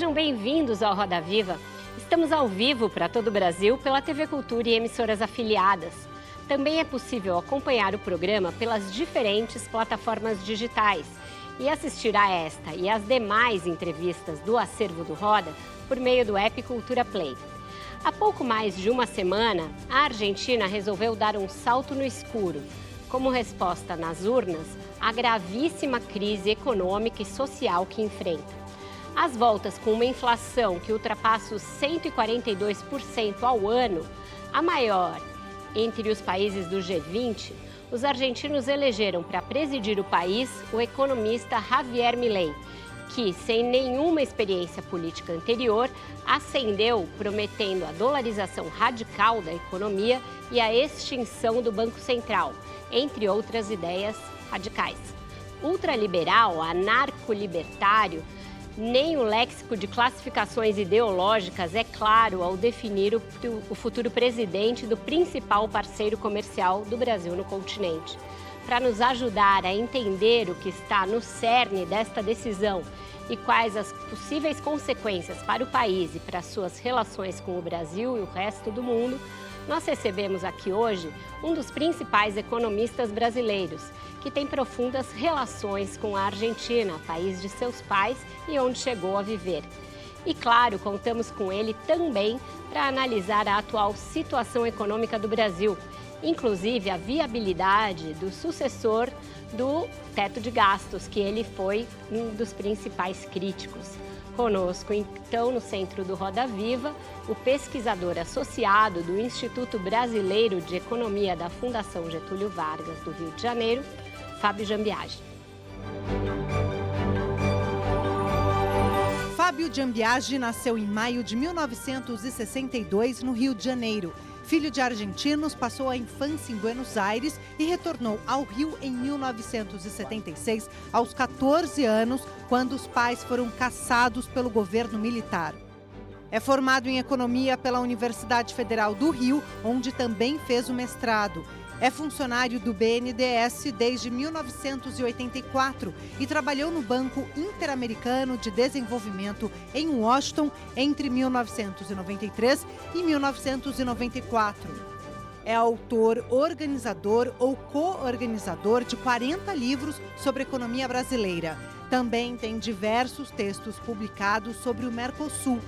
Sejam bem-vindos ao Roda Viva. Estamos ao vivo para todo o Brasil pela TV Cultura e emissoras afiliadas. Também é possível acompanhar o programa pelas diferentes plataformas digitais e assistir a esta e as demais entrevistas do acervo do Roda por meio do app Cultura Play. Há pouco mais de uma semana, a Argentina resolveu dar um salto no escuro, como resposta nas urnas à gravíssima crise econômica e social que enfrenta. As voltas com uma inflação que ultrapassa os 142% ao ano, a maior entre os países do G20, os argentinos elegeram para presidir o país o economista Javier Milei, que, sem nenhuma experiência política anterior, ascendeu prometendo a dolarização radical da economia e a extinção do Banco Central, entre outras ideias radicais. Ultraliberal, anarco-libertário, nem o léxico de classificações ideológicas é claro ao definir o, futuro presidente do principal parceiro comercial do Brasil no continente. Para nos ajudar a entender o que está no cerne desta decisão e quais as possíveis consequências para o país e para suas relações com o Brasil e o resto do mundo, nós recebemos aqui hoje um dos principais economistas brasileiros, que tem profundas relações com a Argentina, país de seus pais e onde chegou a viver. E claro, contamos com ele também para analisar a atual situação econômica do Brasil, inclusive a viabilidade do sucessor do teto de gastos, que ele foi um dos principais críticos. Conosco, então, no centro do Roda Viva, o pesquisador associado do Instituto Brasileiro de Economia da Fundação Getúlio Vargas, do Rio de Janeiro, Fábio Jambiage. Fábio Jambiage nasceu em maio de 1962 no Rio de Janeiro. Filho de argentinos, passou a infância em Buenos Aires e retornou ao Rio em 1976, aos 14 anos, quando os pais foram caçados pelo governo militar. É formado em economia pela Universidade Federal do Rio, onde também fez o mestrado. É funcionário do BNDES desde 1984 e trabalhou no Banco Interamericano de Desenvolvimento em Washington entre 1993 e 1994. É autor, organizador ou co-organizador de 40 livros sobre economia brasileira. Também tem diversos textos publicados sobre o Mercosul,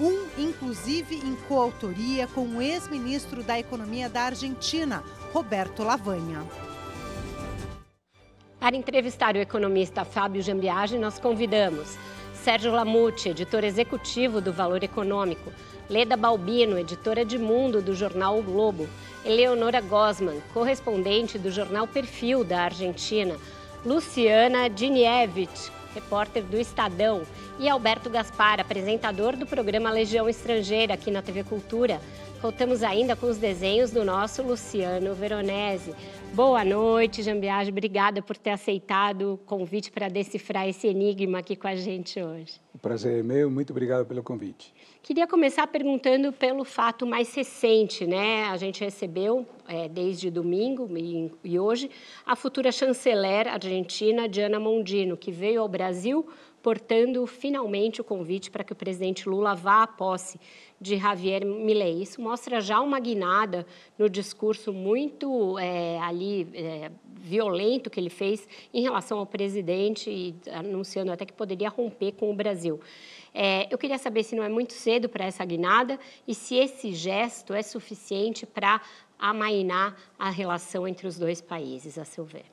um inclusive em coautoria com o ex-ministro da Economia da Argentina, Roberto Lavanha. Para entrevistar o economista Fábio Jambiage, nós convidamos Sérgio Lamute, editor executivo do Valor Econômico, Leda Balbino, editora de Mundo do jornal o Globo, Eleonora Gosman, correspondente do jornal Perfil da Argentina, Luciana Dinievich, repórter do Estadão, e Alberto Gaspar, apresentador do programa Legião Estrangeira aqui na TV Cultura. Contamos ainda com os desenhos do nosso Luciano Veronese. Boa noite, Jambiage. Obrigada por ter aceitado o convite para decifrar esse enigma aqui com a gente hoje. O prazer é meu. Muito obrigado pelo convite. Queria começar perguntando pelo fato mais recente, né? A gente recebeu é, desde domingo e, e hoje a futura chanceler argentina Diana Mondino, que veio ao Brasil portando finalmente o convite para que o presidente Lula vá à posse de Javier Milei. Isso mostra já uma guinada no discurso muito é, ali é, violento que ele fez em relação ao presidente e anunciando até que poderia romper com o Brasil. É, eu queria saber se não é muito cedo para essa guinada e se esse gesto é suficiente para amainar a relação entre os dois países, a seu ver.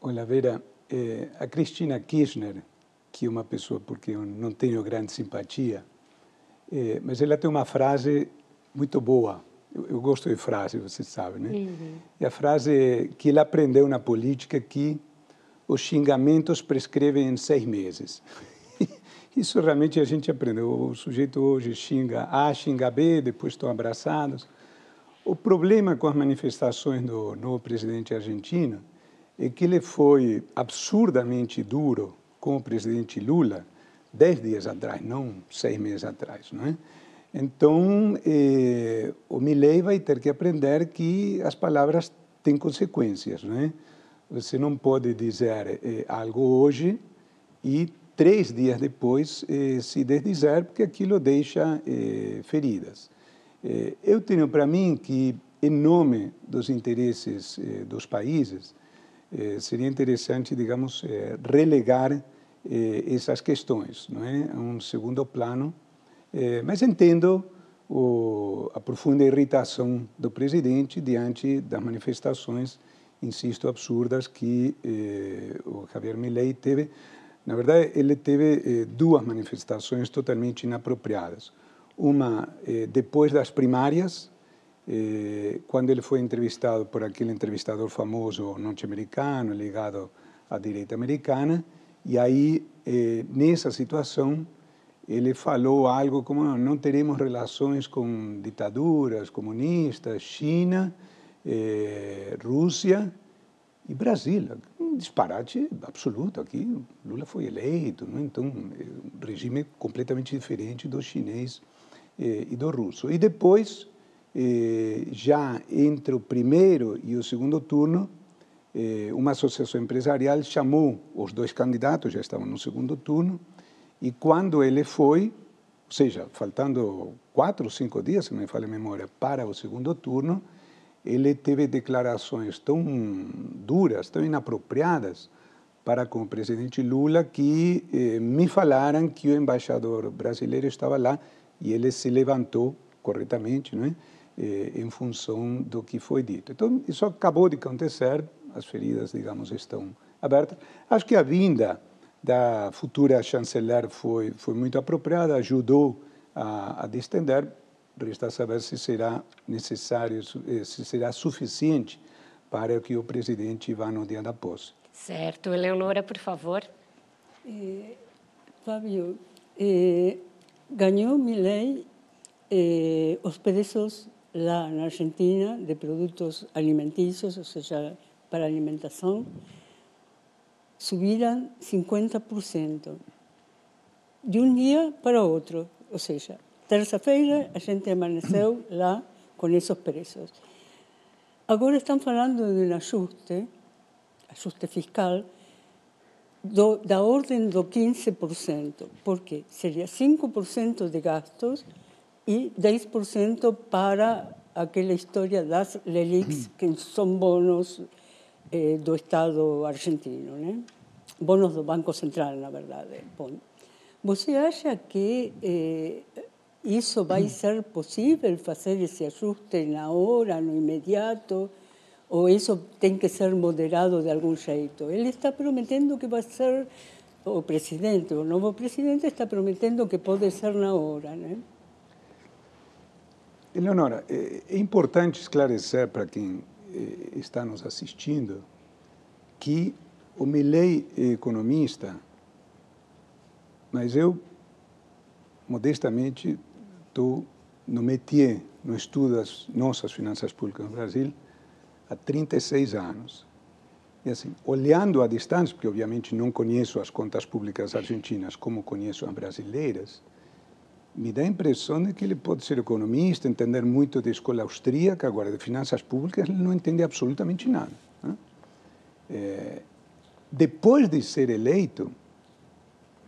Olha, Vera, é, a Cristina Kirchner, que é uma pessoa porque eu não tenho grande simpatia, é, mas ela tem uma frase muito boa. Eu, eu gosto de frase, você sabe, né? Uhum. E a frase é que ela aprendeu na política que os xingamentos prescrevem em seis meses. Isso realmente a gente aprendeu. O sujeito hoje xinga A, xinga B, depois estão abraçados. O problema com as manifestações do novo presidente argentino é que ele foi absurdamente duro com o presidente Lula dez dias atrás, não seis meses atrás, não é? Então, eh, o Milley vai ter que aprender que as palavras têm consequências, não é? Você não pode dizer eh, algo hoje e três dias depois eh, se desdizer, porque aquilo deixa eh, feridas. Eh, eu tenho para mim que, em nome dos interesses eh, dos países, seria interessante, digamos, relegar essas questões, não é? A um segundo plano, mas entendo o, a profunda irritação do presidente diante das manifestações, insisto, absurdas que o Javier Milei teve na verdade, ele teve eh, duas manifestações totalmente inapropriadas. Uma eh, depois das primárias, eh, quando ele foi entrevistado por aquele entrevistador famoso norte-americano ligado à direita americana, e aí, eh, nessa situação, ele falou algo como não teremos relações com ditaduras comunistas, China, eh, Rússia e Brasil um disparate absoluto aqui. Lula foi eleito, não? então é um regime completamente diferente do chinês eh, e do russo. E depois, já entre o primeiro e o segundo turno, eh, uma associação empresarial chamou os dois candidatos, já estavam no segundo turno, e quando ele foi, ou seja, faltando quatro ou cinco dias, se não me falha a memória, para o segundo turno, ele teve declarações tão duras, tão inapropriadas para com o presidente Lula que eh, me falaram que o embaixador brasileiro estava lá e ele se levantou corretamente, não é? Eh, em função do que foi dito. Então, isso acabou de acontecer, as feridas, digamos, estão abertas. Acho que a vinda da futura chanceler foi, foi muito apropriada, ajudou a, a distender, Resta saber se será necessário, eh, se será suficiente para que o presidente vá no dia da posse. Certo. Eleonora, por favor. Eh, Fábio, eh, ganhou Milei eh, os preços lá na Argentina de produtos alimentícios, ou seja, para alimentação, subiram 50% de um dia para outro. Ou seja, Terça-feira a gente amanheceu lá com esses preços. Agora estão falando de um ajuste, ajuste fiscal, da ordem do 15%, porque seria 5% de gastos e 10% para aquela história das LELIX, que são bônus eh, do Estado argentino, né? bônus do Banco Central, na verdade. Bom, você acha que eh, isso vai ser possível fazer esse ajuste na hora, no imediato? Ou isso tem que ser moderado de algum jeito? Ele está prometendo que vai ser o presidente, o novo presidente está prometendo que pode ser na hora, né? Eleonora, é importante esclarecer para quem eh, está nos assistindo que o Milley é economista, mas eu, modestamente, estou no métier, no estudo das nossas finanças públicas no Brasil, há 36 anos. E assim, olhando à distância, porque obviamente não conheço as contas públicas argentinas como conheço as brasileiras, me dá a impressão de que ele pode ser economista, entender muito de escola austríaca, agora de finanças públicas ele não entende absolutamente nada. Né? É, depois de ser eleito,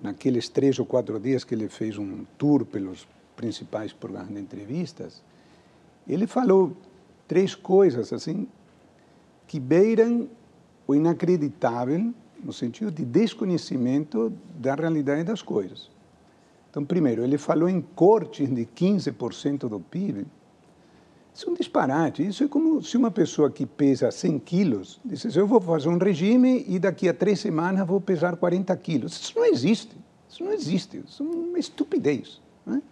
naqueles três ou quatro dias que ele fez um tour pelos principais programas de entrevistas, ele falou três coisas assim que beiram o inacreditável no sentido de desconhecimento da realidade das coisas. Então, primeiro, ele falou em cortes de 15% do PIB. Isso é um disparate. Isso é como se uma pessoa que pesa 100 quilos dissesse: Eu vou fazer um regime e daqui a três semanas vou pesar 40 quilos. Isso não existe. Isso não existe. Isso é uma estupidez. Não é?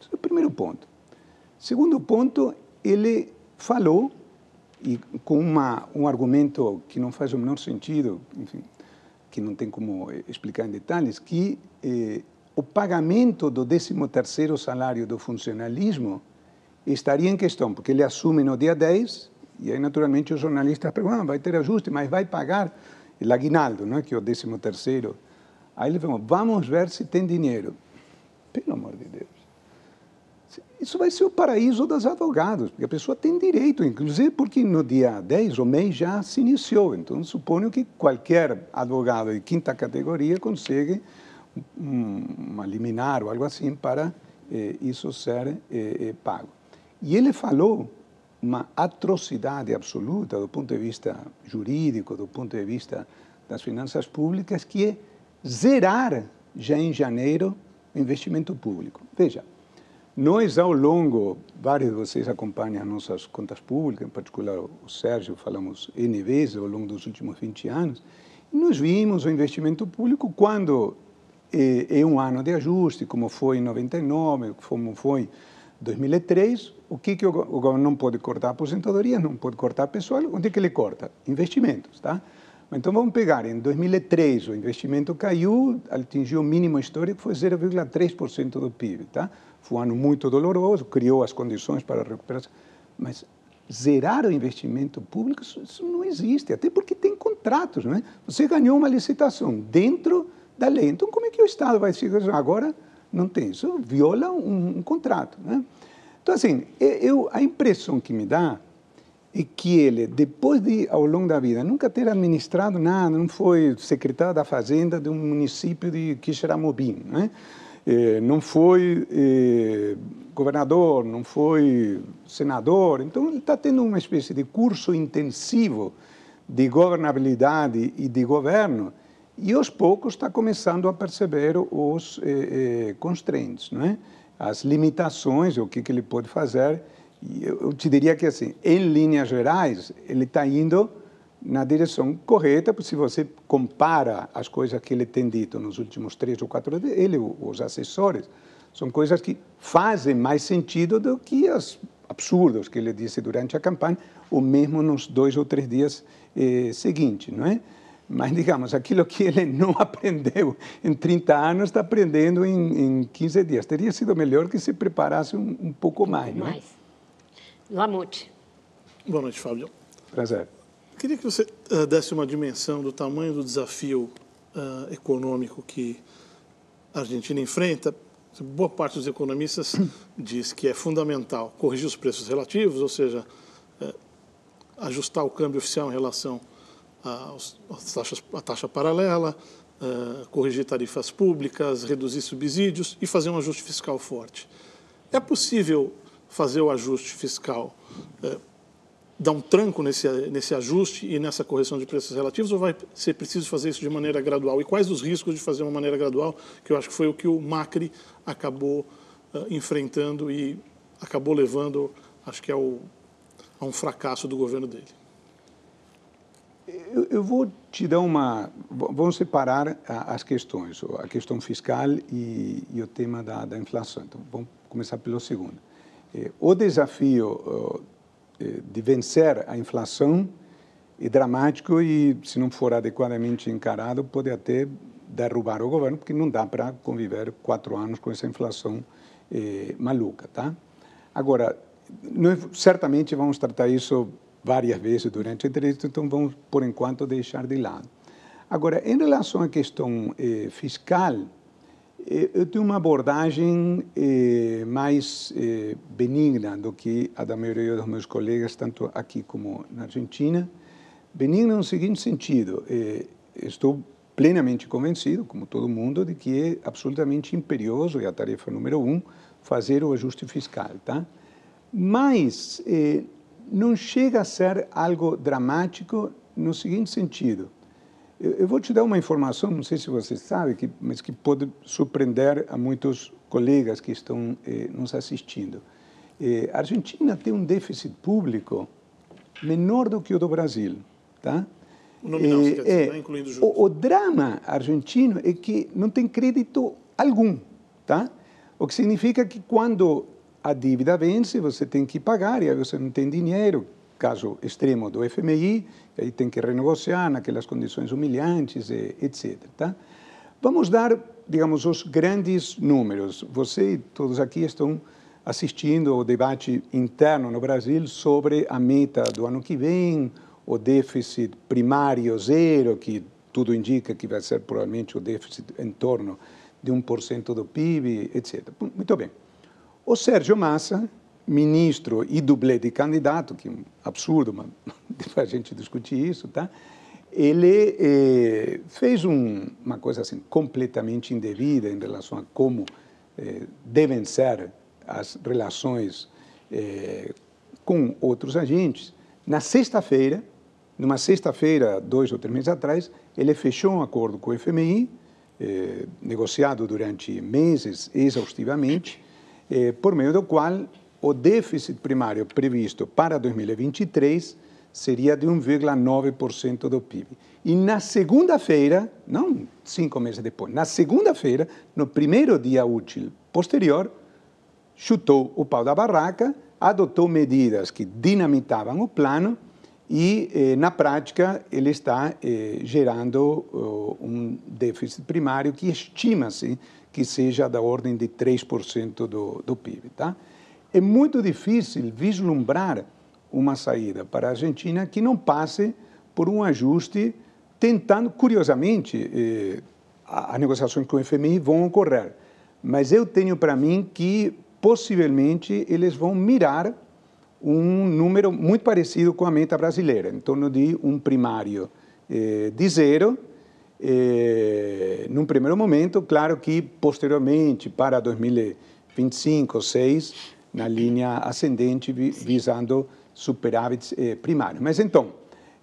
Esse é o primeiro ponto. Segundo ponto, ele falou, e com uma, um argumento que não faz o menor sentido, enfim, que não tem como explicar em detalhes, que eh, o pagamento do 13º salário do funcionalismo estaria em questão, porque ele assume no dia 10, e aí naturalmente os jornalistas perguntam, ah, vai ter ajuste, mas vai pagar o aguinaldo, não é? que é o 13º. Aí ele falou, vamos ver se tem dinheiro. Pelo amor de Deus. Isso vai ser o paraíso dos advogados, porque a pessoa tem direito, inclusive porque no dia 10 o mês já se iniciou. Então, suponho que qualquer advogado de quinta categoria consegue uma liminar ou algo assim para eh, isso ser eh, eh, pago. E ele falou uma atrocidade absoluta do ponto de vista jurídico, do ponto de vista das finanças públicas, que é zerar já em janeiro o investimento público. Veja, nós, ao longo, vários de vocês acompanham nossas contas públicas, em particular o Sérgio, falamos N vezes ao longo dos últimos 20 anos, e nós vimos o investimento público quando é, um ano de ajuste, como foi em 99, como foi em 2003, o que, que o, o governo não pode cortar aposentadoria, não pode cortar pessoal, onde é que ele corta? Investimentos, tá? Então vamos pegar, em 2003 o investimento caiu, atingiu o mínimo histórico, foi 0,3% do PIB, tá? Foi um ano muito doloroso, criou as condições para a recuperação. Mas zerar o investimento público, isso, não existe, até porque tem contratos, não é? Você ganhou uma licitação dentro da lei. Então, como é que o Estado vai se agora não tem isso? Viola um, um contrato, né? Então, assim, eu, a impressão que me dá é que ele, depois de, ao longo da vida, nunca ter administrado nada, não foi secretário da Fazenda de um município de Quixeramobim, né? Eh, não foi eh, governador, não foi senador. Então, ele está tendo uma espécie de curso intensivo de governabilidade e de governo e aos poucos está começando a perceber os eh, eh, constraints, não é? as limitações, o que, que ele pode fazer. E eu, eu te diria que, assim, em linhas gerais, ele está indo na direção correta, porque se você compara as coisas que ele tem dito nos últimos três ou quatro dias, ele, os assessores, são coisas que fazem mais sentido do que os absurdos que ele disse durante a campanha, ou mesmo nos dois ou três dias eh, seguintes, não é? Mas, digamos, aquilo que ele não aprendeu em 30 anos, está aprendendo em, em 15 dias. Teria sido melhor que se preparasse um, um pouco mais, é? Mais. Lamute. Boa noite, Fábio. Prazer. Queria que você uh, desse uma dimensão do tamanho do desafio uh, econômico que a Argentina enfrenta. Boa parte dos economistas diz que é fundamental corrigir os preços relativos, ou seja, uh, ajustar o câmbio oficial em relação taxas, à taxa paralela, corrigir tarifas públicas, reduzir subsídios e fazer um ajuste fiscal forte. É possível fazer o ajuste fiscal dar um tranco nesse, nesse ajuste e nessa correção de preços relativos ou vai ser preciso fazer isso de maneira gradual? E quais os riscos de fazer uma maneira gradual, que eu acho que foi o que o Macri acabou uh, enfrentando e acabou levando, acho que, ao, a um fracasso do governo dele? Eu, eu vou te dar uma. Vamos separar as questões, a questão fiscal e, e o tema da, da inflação. Então, vamos começar pelo segundo. Eh, o desafio eh, de vencer a inflação é dramático e, se não for adequadamente encarado, pode até derrubar o governo, porque não dá para conviver quatro anos com essa inflação eh, maluca, tá? Agora, certamente vamos tratar isso várias vezes durante a entrevista, então vamos, por enquanto, deixar de lado. Agora, em relação à questão eh, fiscal, eh, eu tenho uma abordagem eh, mais eh, benigna do que a da maioria dos meus colegas, tanto aqui como na Argentina. Benigna no seguinte sentido: eh, estou plenamente convencido, como todo mundo, de que é absolutamente imperioso, e a tarefa número um, fazer o ajuste fiscal. Tá? Mas eh, não chega a ser algo dramático no seguinte sentido. Eu, eu, vou te dar uma informação, não sei se você sabe, que, mas que pode surpreender a muitos colegas que estão eh, nos assistindo. Eh, a Argentina tem um déficit público menor do que o do Brasil, tá? O nominal, eh, dizer, é, incluindo juros. O, o drama argentino é que não tem crédito algum, tá? O que significa que quando a dívida vence, você tem que pagar e aí você não tem dinheiro. caso extremo do FMI, aí tem que renegociar naquelas condições humilhantes, etc. Tá? Vamos dar, digamos, os grandes números. Você e todos aqui estão assistindo ao debate interno no Brasil sobre a meta do ano que vem, o déficit primário zero, que tudo indica que vai ser provavelmente o déficit em torno de 1% do PIB, etc. Muito bem. O Sérgio Massa, ministro e dublê de candidato, que é um absurdo, mas para a gente discutir isso, tá? ele eh, fez um, uma coisa assim completamente indevida em relação a como eh, devem ser as relações eh, com outros agentes. Na sexta-feira, numa sexta-feira, dois ou três meses atrás, ele fechou um acordo com o FMI, eh, negociado durante meses exaustivamente, eh, por meio do qual o déficit primário previsto para 2023 seria de 1,9% do PIB. E na segunda-feira, não cinco meses depois, na segunda-feira, no primeiro dia útil posterior, chutou o pau da barraca, adotou medidas que dinamitavam o plano e, eh, na prática, ele está eh, gerando uh, um déficit primário que estima-se que seja da ordem de 3% do, do PIB. Tá? É muito difícil vislumbrar uma saída para a Argentina que não passe por um ajuste, tentando, curiosamente, eh, as negociações com o FMI vão ocorrer, mas eu tenho para mim que possivelmente eles vão mirar um número muito parecido com a meta brasileira, em torno de um primário eh, de zero, eh, num primeiro momento, claro que posteriormente, para 2025 ou 6, na linha ascendente, vi, visando superávit eh, primário. Mas então,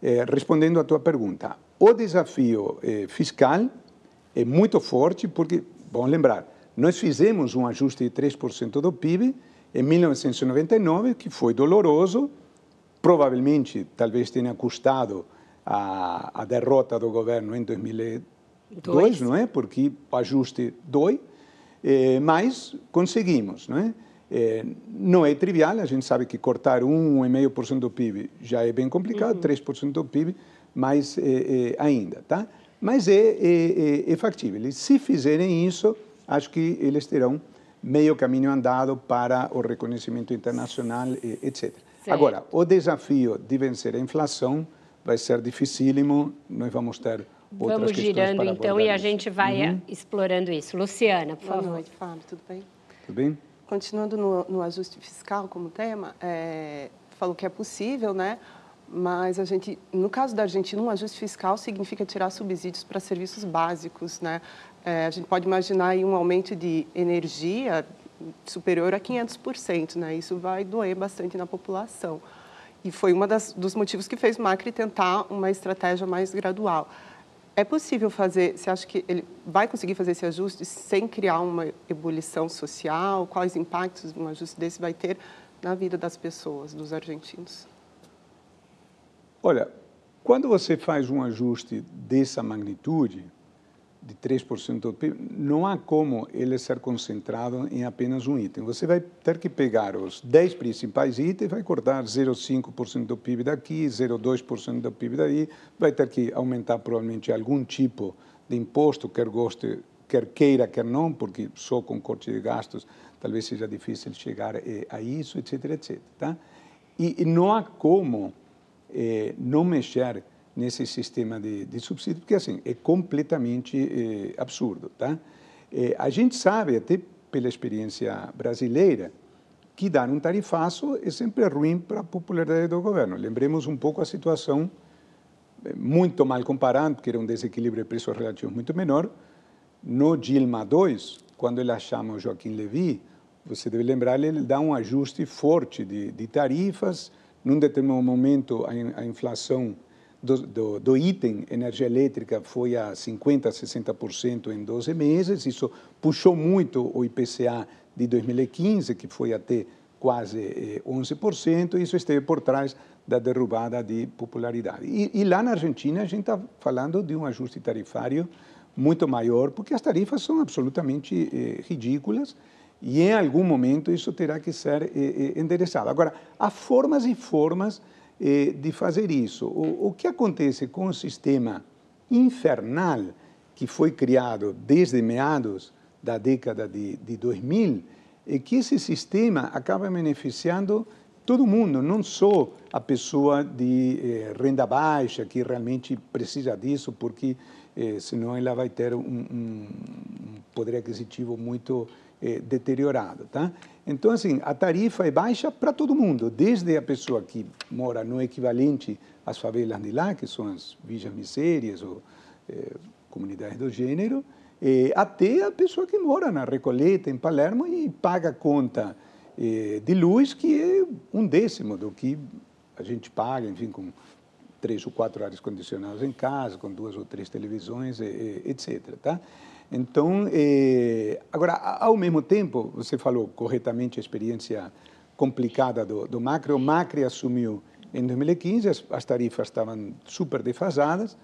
eh, respondendo à tua pergunta, o desafio fiscal é muito forte, porque, vamos lembrar, nós fizemos um ajuste de 3% do PIB, em 1999, que foi doloroso, provavelmente talvez tenha custado a, a derrota do governo em 2002, Dois. não é? Porque o ajuste dói, eh, mas conseguimos, não é? Eh, não é trivial, a gente sabe que cortar 1,5% do PIB já é bem complicado, uhum. 3% do PIB, mais eh, ainda, tá? Mas é, é, é, é factível. E se fizerem isso, acho que eles terão meio caminho andado para o reconhecimento internacional, etc. Sim. Agora, o desafio de vencer a inflação vai ser dificílimo, nós vamos ter outras Vamos girando então e a gente vai uhum. explorando isso. Luciana, por favor. Boa noite, Fábio, tudo bem? Tudo bem? Continuando no, no ajuste fiscal como tema, é, falou que é possível, né? Mas a gente, no caso da Argentina, um ajuste fiscal significa tirar subsídios para serviços básicos, né? É, a gente pode imaginar aí um aumento de energia superior a 500%, né? Isso vai doer bastante na população. E foi um dos motivos que fez o Macri tentar uma estratégia mais gradual. É possível fazer, você acha que ele vai conseguir fazer esse ajuste sem criar uma ebulição social? Quais impactos um ajuste desse vai ter na vida das pessoas, dos argentinos? Olha, quando você faz um ajuste dessa magnitude, de 3% do PIB, não há como ele ser concentrado em apenas um item. Você vai ter que pegar os 10 principais itens, vai cortar 0,5% do PIB daqui, 0,2% do PIB daí, vai ter que aumentar provavelmente algum tipo de imposto, quer goste, quer queira, quer não, porque só com corte de gastos talvez seja difícil chegar eh, a isso, etc, etc. Tá? E, não há como eh, não mexer nesse sistema de, de subsídio, porque assim, é completamente eh, absurdo. Tá? Eh, a gente sabe, até pela experiência brasileira, que dar um tarifaço é sempre ruim para a popularidade do governo. Lembremos um pouco a situação, eh, muito mal comparando, porque era um desequilíbrio de preços relativos muito menor, no Dilma II, quando ele chama o Joaquim Levy, você deve lembrar, ele dá um ajuste forte de, de tarifas, num determinado momento a, a inflação do, do, do, item energia elétrica foi a 50%, 60% em 12 meses. Isso puxou muito o IPCA de 2015, que foi até quase 11%. Eh, Isso esteve por trás da derrubada de popularidade. E, e lá na Argentina, a gente está falando de um ajuste tarifário muito maior, porque as tarifas são absolutamente eh, ridículas e em algum momento isso terá que ser eh, eh endereçado. Agora, há formas e formas eh, de fazer isso. O, o que acontece com o sistema infernal que foi criado desde meados da década de, de 2000 é que esse sistema acaba beneficiando todo mundo, não só a pessoa de eh, renda baixa, que realmente precisa disso, porque eh, senão ela vai ter um, um poder aquisitivo muito eh, deteriorado. Tá? Então, assim, a tarifa é baixa para todo mundo, desde a pessoa que mora no equivalente às favelas de lá, que são as vigas misérias ou eh, comunidades do gênero, eh, até a pessoa que mora na Recoleta, em Palermo, e paga conta eh, de luz, que é um décimo do que a gente paga, enfim, com três ou quatro áreas condicionadas em casa, com duas ou três televisões, etc. Tá? Então, agora, ao mesmo tempo, você falou corretamente a experiência complicada do, do Macri. O Macri assumiu em 2015, as, as tarifas estavam super defasadas,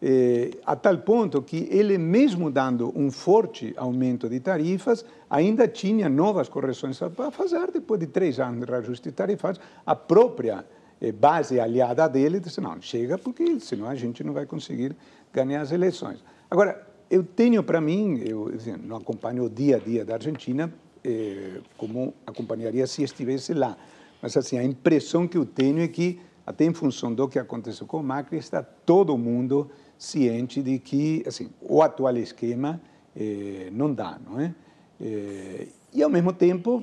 eh, a tal ponto que ele, mesmo dando um forte aumento de tarifas, ainda tinha novas correções para fazer, depois de três anos de reajuste tarifários, a própria eh, base aliada dele disse, não, chega, porque senão a gente não vai conseguir ganhar as eleições. Agora, eu tenho para mim, eu assim, não acompanho o dia a dia da Argentina, eh, como acompanharia se estivesse lá, mas assim, a impressão que eu tenho é que, até em função do que aconteceu com o Macri, está todo mundo ciente de que assim, o atual esquema eh, não dá. Não é? Eh, e, ao mesmo tempo,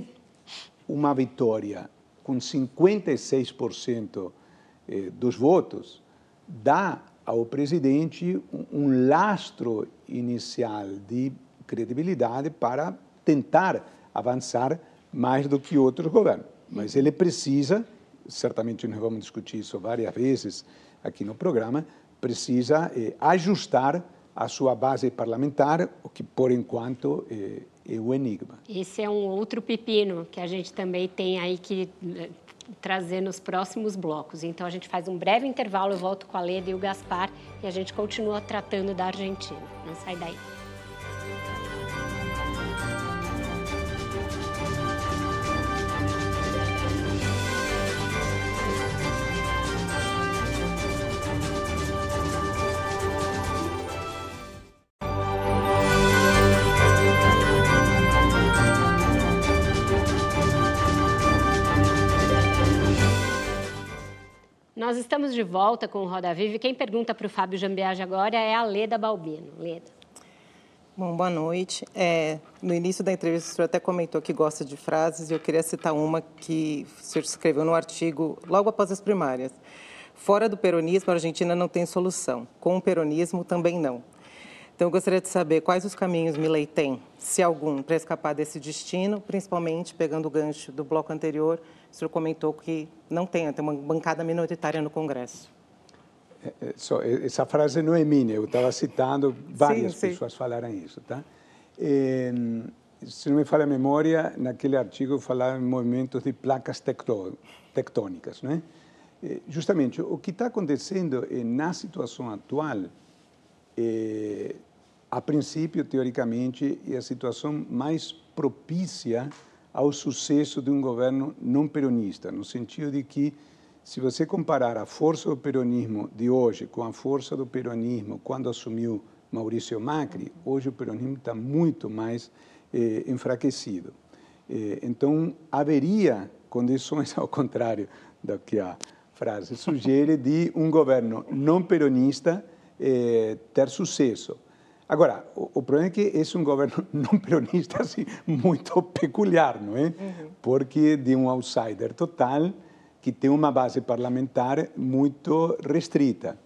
uma vitória com 56% eh, dos votos dá ao presidente um, lastro inicial de credibilidade para tentar avançar mais do que outros governos. Mas ele precisa, certamente nós vamos discutir isso várias vezes aqui no programa, precisa eh, ajustar a sua base parlamentar, o que por enquanto eh, o enigma. Esse é um outro pepino que a gente também tem aí que eh, trazer nos próximos blocos. Então a gente faz um breve intervalo, eu volto com a Leda e o Gaspar e a gente continua tratando da Argentina. Não sai daí. Nós estamos de volta com o Roda Viva quem pergunta para o Fábio Jambiage agora é a Leda Balbino. Leda. Bom, boa noite. É, no início da entrevista, o senhor até comentou que gosta de frases e eu queria citar uma que o senhor escreveu no artigo logo após as primárias. Fora do peronismo, a Argentina não tem solução. Com o peronismo, também não. Então, eu gostaria de saber quais os caminhos Milei tem, se algum, para escapar desse destino, principalmente pegando o gancho do bloco anterior, o senhor comentou que não tem, tem uma bancada minoritária no Congresso. É, é, só, essa frase não é minha, eu estava citando, várias sim, pessoas sim. falaram isso. Tá? É, se não me falha a memória, naquele artigo eu falava em movimentos de placas tectônicas. Né? Justamente, o que está acontecendo é, na situação atual, é, a princípio, teoricamente, é a situação mais propícia ao sucesso de um governo não peronista, no sentido de que, se você comparar a força do peronismo de hoje com a força do peronismo quando assumiu Maurício Macri, hoje o peronismo está muito mais eh, enfraquecido. Eh, então, haveria condições, ao contrário do que a frase sugere, de um governo não peronista eh, ter sucesso. Agora, o, o, problema é que esse é um governo não peronista assim, muito peculiar, não é? Uhum. Porque de um outsider total que tem uma base parlamentar muito restrita.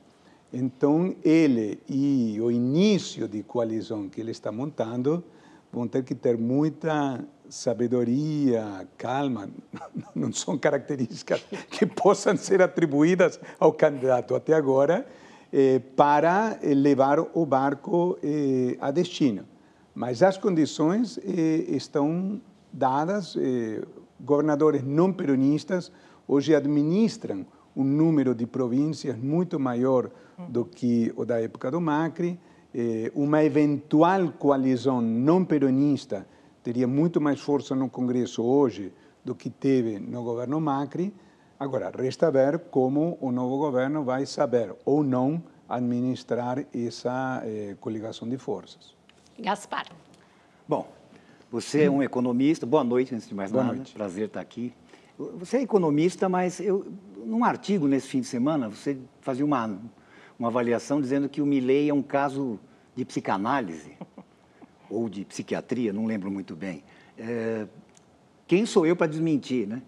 Então, ele e o início de coalizão que ele está montando vão ter que ter muita sabedoria, calma, não são características que possam ser atribuídas ao candidato até agora, eh, para eh, levar o barco eh, a destino. Mas as condições estão dadas, governadores não peronistas hoje administram um número de províncias muito maior do que o da época do Macri. Uma eventual coalizão não peronista teria muito mais força no Congresso hoje do que teve no governo Macri Agora, resta ver como o novo governo vai saber ou não administrar essa eh, coligação de forças. Gaspar. Bom, você é um economista. Boa noite, antes de mais Boa nada. noite. Prazer estar aqui. Você é economista, mas eu, num artigo nesse fim de semana, você fazia uma, uma avaliação dizendo que o Milley é um caso de psicanálise ou de psiquiatria, não lembro muito bem. É, quem sou eu para desmentir, né?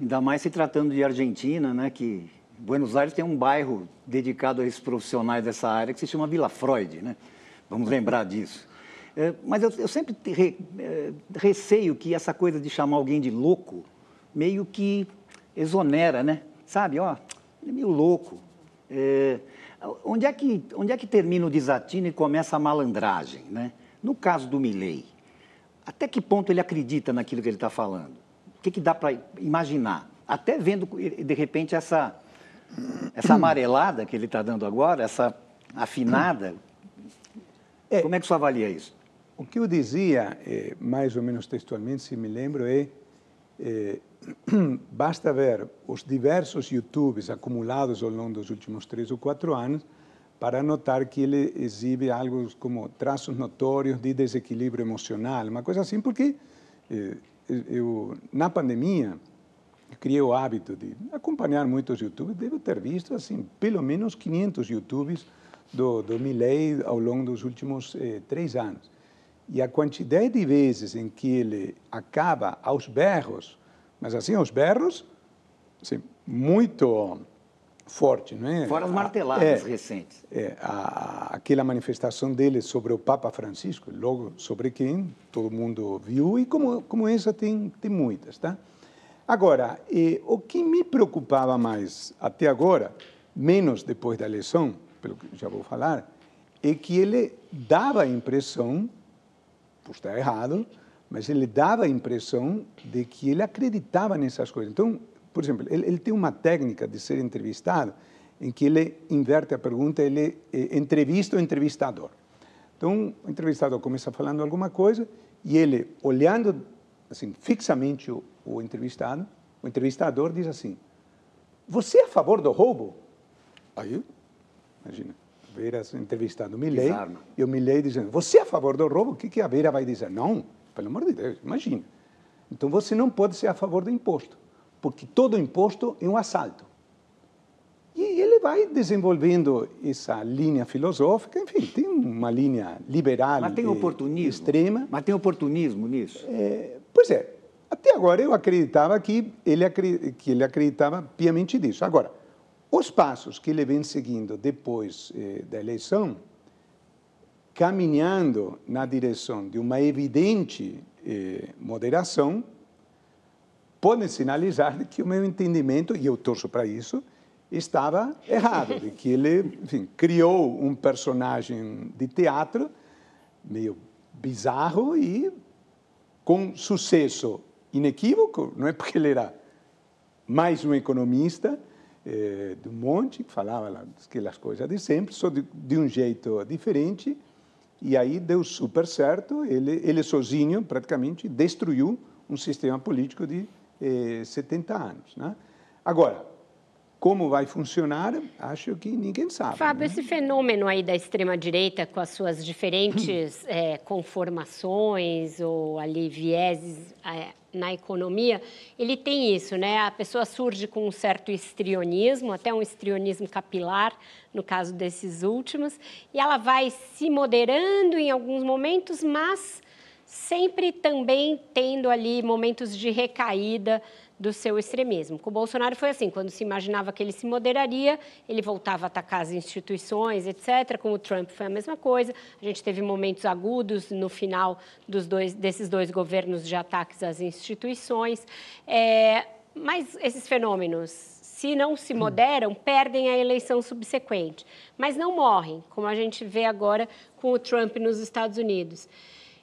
Ainda mais se tratando de Argentina, né? Que Buenos Aires tem um bairro dedicado a esses profissionais dessa área que se chama Vila Freud, né? Vamos lembrar disso. É, mas eu, eu sempre re- é, receio que essa coisa de chamar alguém de louco meio que exonera, né? Sabe, ó, ele é meio louco. É, onde, é que, onde é que termina o desatino e começa a malandragem, né? No caso do Milley, até que ponto ele acredita naquilo que ele está falando? O que, que dá para imaginar? Até vendo, de repente, essa, essa amarelada que ele está dando agora, essa afinada. Como é que você avalia isso? O que eu dizia, eh, mais ou menos textualmente, se me lembro, é eh, basta ver os diversos YouTubes acumulados ao longo dos últimos três ou quatro anos para notar que ele exibe algo como traços notórios de desequilíbrio emocional, uma coisa assim, porque eh, eu, na pandemia, eu criei o hábito de acompanhar muitos YouTubes, devo ter visto, assim, pelo menos 500 YouTubes do, do Milley ao longo dos últimos eh, três anos. E a quantidade de vezes em que ele acaba aos berros, mas assim, aos berros, assim, muito forte, não é? Fora as A- marteladas é, recentes. é, a, aquela manifestação dele sobre o Papa Francisco, logo sobre quem todo mundo viu, e como, como essa tem, tem muitas, tá? Agora, eh, o que me preocupava mais até agora, menos depois da eleição, pelo que já vou falar, é que ele dava a impressão, por estar errado, mas ele dava a impressão de que ele acreditava nessas coisas. Então, por exemplo, ele, ele tem uma técnica de ser entrevistado em que ele inverte a pergunta, ele eh, entrevista o entrevistador. Então, o entrevistador começa falando alguma coisa e ele, olhando assim fixamente o, o entrevistado, o entrevistador diz assim: Você é a favor do roubo? Aí, imagina, a Vera sendo entrevistado o Milley e o Milley dizendo: Você é a favor do roubo? O que, que a Vera vai dizer? Não, pelo amor de Deus, imagina. Então você não pode ser a favor do imposto, porque todo imposto é um assalto. E ele vai desenvolvendo essa linha filosófica, enfim, tem uma linha liberal Mas tem oportunismo. extrema. Mas tem oportunismo nisso. É, pois é, até agora eu acreditava que ele, que ele acreditava piamente disso. Agora, os passos que ele vem seguindo depois eh, da eleição, caminhando na direção de uma evidente eh, moderação, podem sinalizar que o meu entendimento, e eu torço para isso, estava errado, de que ele, enfim, criou um personagem de teatro meio bizarro e com sucesso inequívoco, não é porque ele era mais um economista eh, um monte, que falava aquelas coisas de sempre, só de, de um jeito diferente, e aí deu super certo, ele, ele sozinho praticamente destruiu um sistema político de eh, 70 anos. Né? Agora, como vai funcionar, acho que ninguém sabe. Fábio, né? esse fenômeno aí da extrema-direita, com as suas diferentes eh, conformações ou ali vieses eh, na economia, ele tem isso, né? A pessoa surge com um certo histrionismo, até um histrionismo capilar, no caso desses últimos, e ela vai se moderando em alguns momentos, mas sempre também tendo ali momentos de recaída do seu extremismo. Com o Bolsonaro foi assim, quando se imaginava que ele se moderaria, ele voltava a atacar as instituições, etc. Com o Trump foi a mesma coisa. A gente teve momentos agudos no final dos dois, desses dois governos de ataques às instituições. É, mas esses fenômenos, se não se moderam, perdem a eleição subsequente. Mas não morrem, como a gente vê agora com o Trump nos Estados Unidos.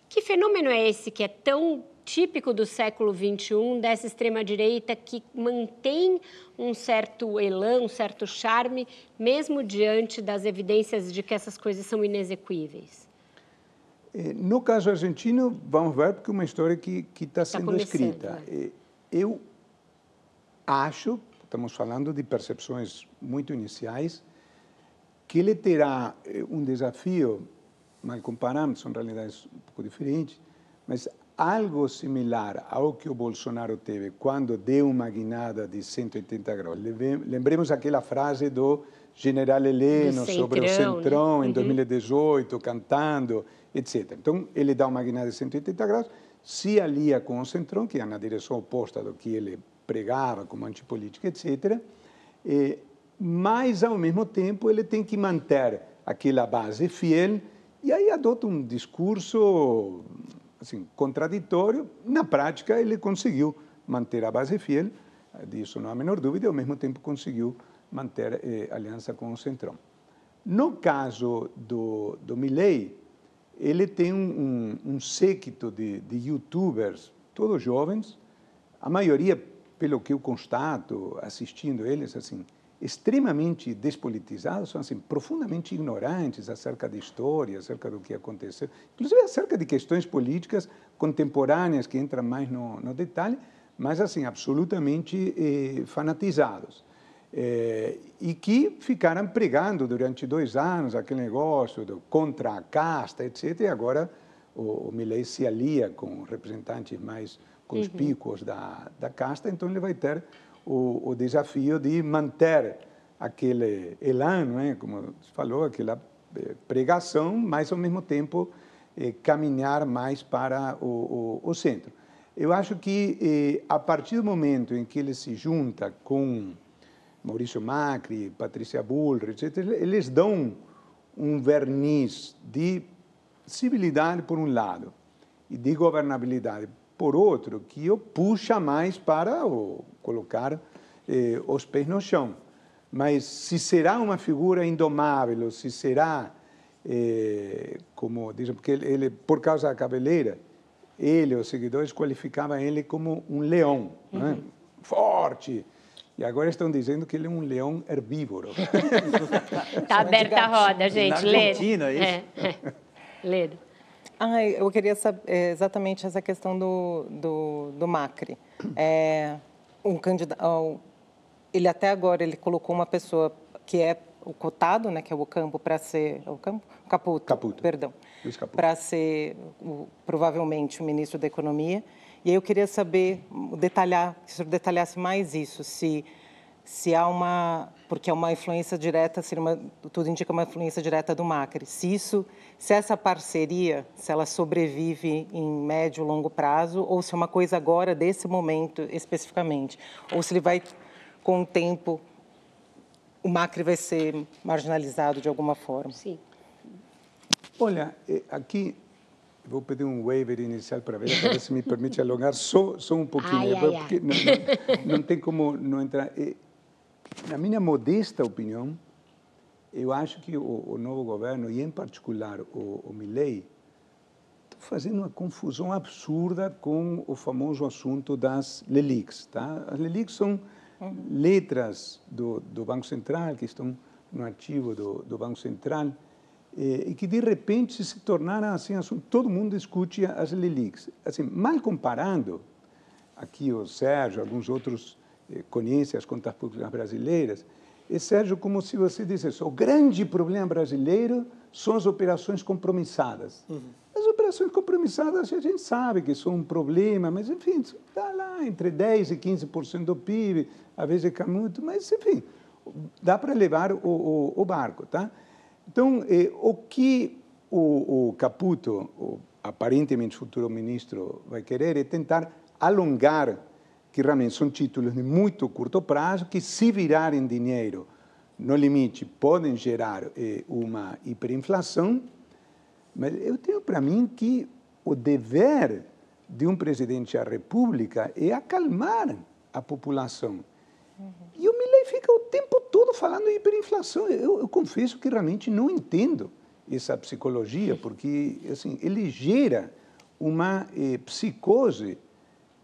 Que fenômeno é esse que é tão típico do século XXI, dessa extrema-direita que mantém um certo elan, um certo charme, mesmo diante das evidências de que essas coisas são inexequíveis? Eh, No caso argentino, vamos ver, porque é uma história que está sendo começando, escrita. Eh, Eu acho, estamos falando de percepções muito iniciais, que ele terá eh, um desafio, mal comparando, são realidades um pouco diferentes, mas algo similar ao que o Bolsonaro teve quando deu uma guinada de 180 graus. Lembremos aquela frase do general Heleno sobre o Centrão né? em 2018, uhum. cantando, etc. Então, ele dá uma guinada de 180 graus, se alia com o Centrão, que é na direção oposta do que ele pregava como antipolítica, etc. E, mas, ao mesmo tempo, ele tem que manter aquela base fiel e aí adota um discurso assim, contraditório. Na prática, ele conseguiu manter a base fiel, disso não há a menor dúvida, e ao mesmo tempo conseguiu manter eh, aliança com o Centrão. No caso do, do Milley, ele tem um, um, um séquito de, de youtubers, todos jovens, a maioria, pelo que eu constato assistindo eles, assim, extremamente despolitizados, são assim, profundamente ignorantes acerca da história, acerca do que aconteceu, inclusive acerca de questões políticas contemporâneas que entram mais no, no detalhe, mas assim, absolutamente eh, fanatizados. Eh, e que ficaram pregando durante dois anos aquele negócio do contra a casta, etc. E agora o, o Milley se alia com representantes mais conspícuos uhum. da, da casta, então ele vai ter o, o desafio de manter aquele elan, é? como você falou, aquela eh, pregação, mas ao mesmo tempo eh, caminhar mais para o, o, o, centro. Eu acho que eh, a partir do momento em que ele se junta com Maurício Macri, Patrícia Bullrich, etc., eles dão um verniz de civilidade por um lado e de governabilidade por outro, que o puxa mais para o, colocar eh, os pés no chão. Mas se será uma figura indomável, se será, eh, como dizem, porque ele, ele, por causa da cabeleira, ele, os seguidores, qualificavam ele como um leão, uhum. né? forte. E agora estão dizendo que ele é um leão herbívoro. Está aberta a roda, gente. Lê. Argentina, isso? É, é. Ah, eu queria saber é, exatamente essa questão do, do, do Macri. É, um candidato, ele até agora ele colocou uma pessoa que é o cotado, né, que é o Campo, para ser o Campo, Caputo, Caputo. perdão, para ser o, provavelmente o ministro da Economia. E aí eu queria saber, detalhar, que o senhor detalhasse mais isso, se se há uma, porque é uma influência direta, uma, tudo indica uma influência direta do Macri. Se isso, se essa parceria, se ela sobrevive em médio, longo prazo, ou se é uma coisa agora desse momento especificamente, ou se ele vai com o tempo o Macri vai ser marginalizado de alguma forma. Sim. Olha, eh, aqui vou pedir um waiver inicial para ver, para ver se me permite alongar só, só um pouquinho, ai, porque ai. Não, não, não, tem como não entrar. Na minha modesta opinião, eu acho que o, o novo governo, e em particular o, o Milley, está fazendo uma confusão absurda com o famoso assunto das LELICs. Tá? As LELICs são letras do, do Banco Central, que estão no arquivo do, do Banco Central, eh, e que de repente se tornaram assim, assunto, todo mundo discute as LELICs. Assim, mal comparando, aqui o Sérgio, alguns outros conhece as contas públicas brasileiras, e Sérgio, como se você dissesse, o grande problema brasileiro são as operações compromissadas. Uhum. As operações compromissadas a gente sabe que são um problema, mas enfim, está lá entre 10% e 15% do PIB, às vezes é muito, mas enfim, dá para levar o, o, o, barco. Tá? Então, eh, o que o, o Caputo, o aparentemente futuro ministro, vai querer é tentar alongar que realmente são títulos de muito curto prazo, que se virarem dinheiro no limite podem gerar eh, uma hiperinflação, mas eu tenho para mim que o dever de um presidente da República é acalmar a população. Uhum. E o Milley fica o tempo todo falando em hiperinflação. Eu, eu confesso que realmente não entendo essa psicologia, porque assim, ele gera uma eh, psicose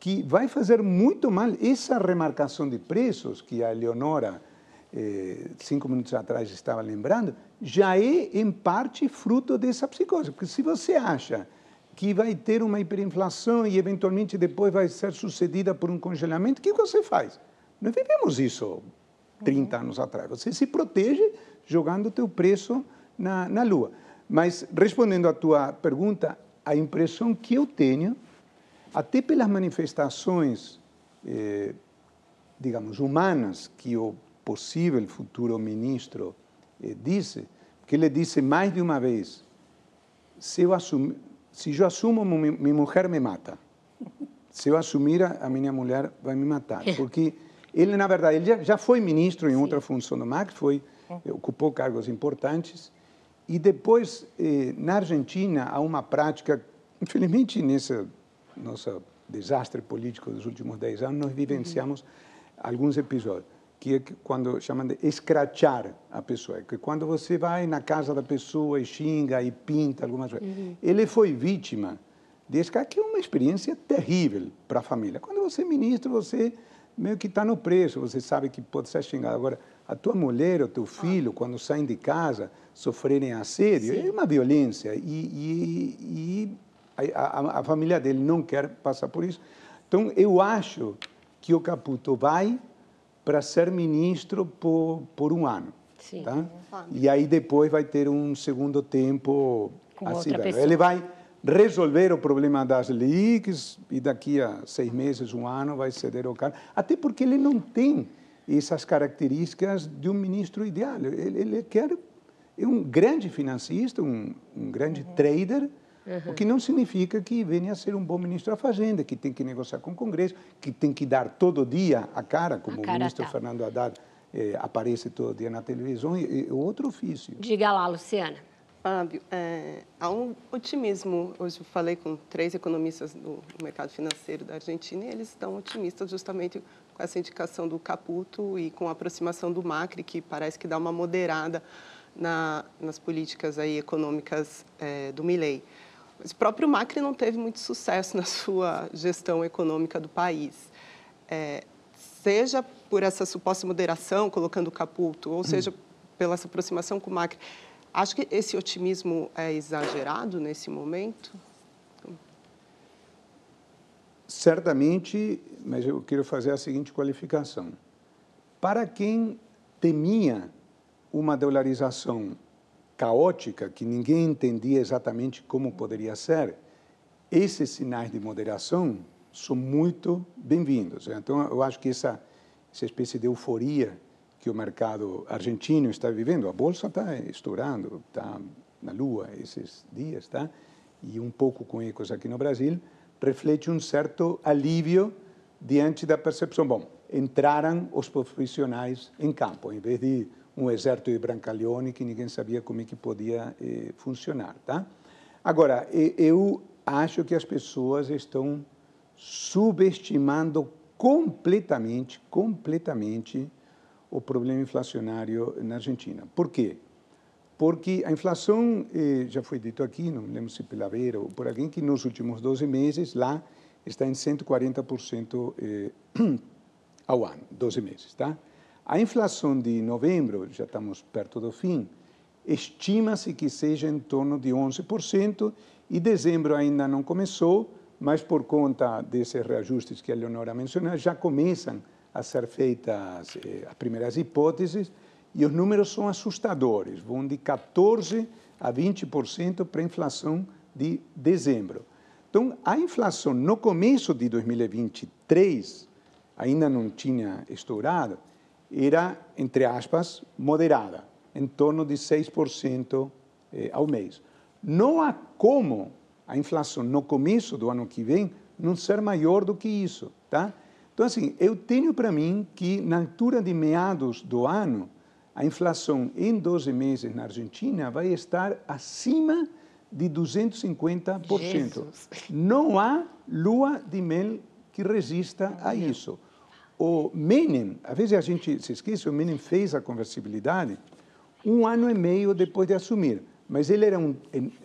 que vai fazer muito mal essa remarcação de preços que a Leonora, eh, cinco minutos atrás, estava lembrando, já é, em parte, fruto dessa psicose. Porque se você acha que vai ter uma hiperinflação e, eventualmente, depois vai ser sucedida por um congelamento, o que você faz? Nós vivemos isso 30 anos atrás. Você se protege jogando o teu preço na, na lua. Mas, respondendo à tua pergunta, a impressão que eu tenho, até pelas manifestações, eh, digamos, humanas que o possível futuro ministro eh, disse, que ele disse mais de uma vez, se eu, assumir, se eu assumo, minha mulher me mata. Se eu assumir, a minha mulher vai me matar. Porque ele, na verdade, ele já, já foi ministro em Sim. outra função do MAC, foi, ocupou cargos importantes, e depois, eh, na Argentina, há uma prática, infelizmente, nesse nosso desastre político dos últimos dez anos, nós vivenciamos uhum. alguns episódios, que é quando chamam de escrachar a pessoa, que quando você vai na casa da pessoa e xinga e pinta algumas coisas. Uhum. Ele foi vítima de escrachar, que é uma experiência terrível para a família. Quando você é ministro, você meio que está no preço, você sabe que pode ser xingado. Agora, a tua mulher ou teu filho, ah. quando saem de casa, sofrerem assédio, Sim. é uma violência. E, e, e a, a, a, família dele não quer passar por isso. Então, eu acho que o Caputo vai para ser ministro por, por um ano. Sim. Tá? E aí depois vai ter um segundo tempo Com assim. Ele vai resolver o problema das leaks e daqui a seis meses, um ano, vai ceder o cargo. Até porque ele não tem essas características de um ministro ideal. Ele, ele quer é um grande financista, um, um grande uhum. trader, uhum. o que não significa que venha a ser um bom ministro da Fazenda, que tem que negociar com o Congresso, que tem que dar todo dia a cara, como a cara o ministro tá. Fernando Haddad eh, aparece todo dia na televisão, é, outro ofício. Diga lá, Luciana. Fábio, é, há um otimismo. Hoje eu falei com três economistas do mercado financeiro da Argentina e eles estão otimistas justamente com essa indicação do Caputo e com a aproximação do Macri, que parece que dá uma moderada na, nas políticas aí econômicas é, do Milley. Mas o próprio Macri não teve muito sucesso na sua gestão econômica do país. É, seja por essa suposta moderação, colocando o Caputo, ou seja, hum. pela essa aproximação com o Macri, Acho que esse otimismo é exagerado nesse momento? Certamente, mas eu quero fazer a seguinte qualificação. Para quem temia uma dolarização caótica, que ninguém entendia exatamente como poderia ser, esses sinais de moderação são muito bem-vindos. Então, eu acho que essa, essa espécie de euforia que o mercado argentino está vivendo. A bolsa está estourando, está na lua esses dias, tá? E um pouco com ecos aqui no Brasil, reflete um certo alívio diante da percepção. Bom, entraram os profissionais em campo, em vez de um exército de brancaleone que ninguém sabia como é que podia eh, funcionar, tá? Agora, eu acho que as pessoas estão subestimando completamente, completamente o problema inflacionário na Argentina. Por quê? Porque a inflação, eh, já foi dito aqui, não lembro se pela Vera ou por alguém, que nos últimos 12 meses lá está em 140% eh, ao ano, 12 meses, tá? A inflação de novembro, já estamos perto do fim, estima-se que seja em torno de 11% e dezembro ainda não começou, mas por conta desses reajustes que a Leonora mencionou, já começam a ser feitas eh, as primeiras hipóteses e os números são assustadores, vão de 14% a 20% para a inflação de dezembro. Então, a inflação no começo de 2023, ainda não tinha estourado, era, entre aspas, moderada, em torno de 6% eh, ao mês. Não há como a inflação no começo do ano que vem não ser maior do que isso, tá? Então, assim, eu tenho para mim que na altura de meados do ano, a inflação em 12 meses na Argentina vai estar acima de 250%. Jesus. Não há lua de mel que resista a isso. O Menem, às vezes a gente se esquece, o Menem fez a conversibilidade um ano e meio depois de assumir, mas ele era um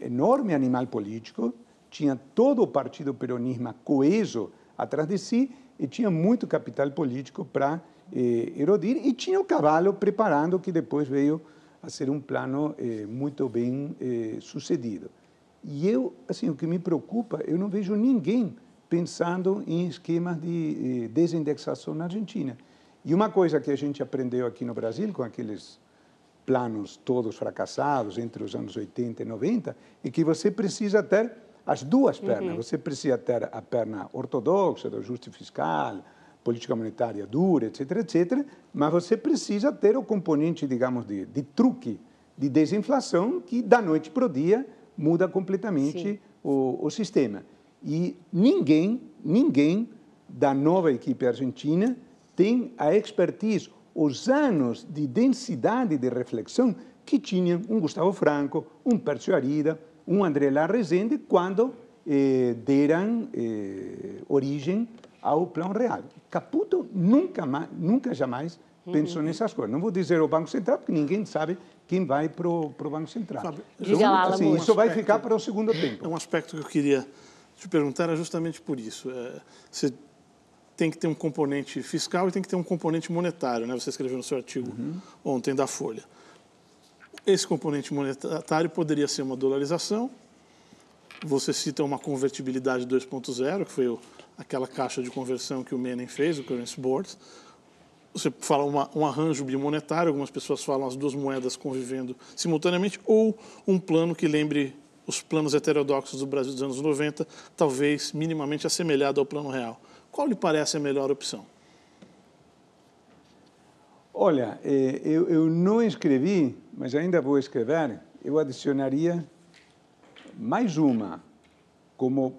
enorme animal político, tinha todo o partido peronismo coeso atrás de si e tinha muito capital político para eh, erodir e tinha o cavalo preparando que depois veio a ser um plano eh, muito bem eh, sucedido. E eu, assim, o que me preocupa, eu não vejo ninguém pensando em esquemas de eh, desindexação na Argentina. E uma coisa que a gente aprendeu aqui no Brasil, com aqueles planos todos fracassados entre os anos 80 e 90, é que você precisa ter as duas pernas. Uhum. Você precisa ter a perna ortodoxa do ajuste fiscal, política monetária dura, etc., etc., mas você precisa ter o componente, digamos, de, de truque, de desinflação, que da noite para o dia muda completamente o, o sistema. E ninguém, ninguém da nova equipe argentina tem a expertise, os anos de densidade de reflexão que tinham um Gustavo Franco, um Pércio Arida, um André Larresende, quando eh, deram eh, origem ao Plano Real. Caputo nunca, mais, nunca jamais pensou uhum. nessas coisas. Não vou dizer o Banco Central, porque ninguém sabe quem vai para o Banco Central. Fábio, então, assim, isso vai ficar para o segundo tempo. É um aspecto que eu queria te perguntar, era justamente por isso. É, você tem que ter um componente fiscal e tem que ter um componente monetário, né? Você escreveu no seu artigo uhum. ontem da Folha. Esse componente monetário poderia ser uma dolarização. Você cita uma convertibilidade 2.0, que foi aquela caixa de conversão que o Menem fez, o Currency Board você fala uma, um arranjo bimonetário, algumas pessoas falam as duas moedas convivendo simultaneamente, ou um plano que lembre os planos heterodoxos do Brasil dos anos 90, talvez minimamente assemelhado ao plano real. Qual lhe parece a melhor opção? Olha, eu, eu não escrevi, mas ainda vou escrever, eu adicionaria mais uma como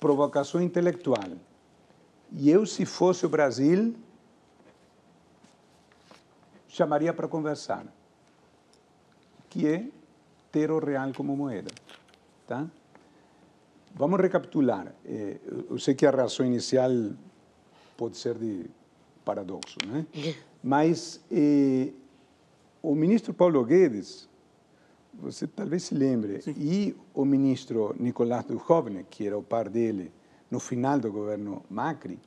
provocação intelectual. E eu, se fosse o Brasil, chamaria para conversar, que é ter o real como moeda. Tá? Vamos recapitular. Eh, eu sei que a razão inicial pode ser de paradoxo, né? mas eh, o ministro Paulo Guedes, você talvez se lembre, Sim. e o ministro Nicolás Duhovne, que era o par dele no final do governo Macri,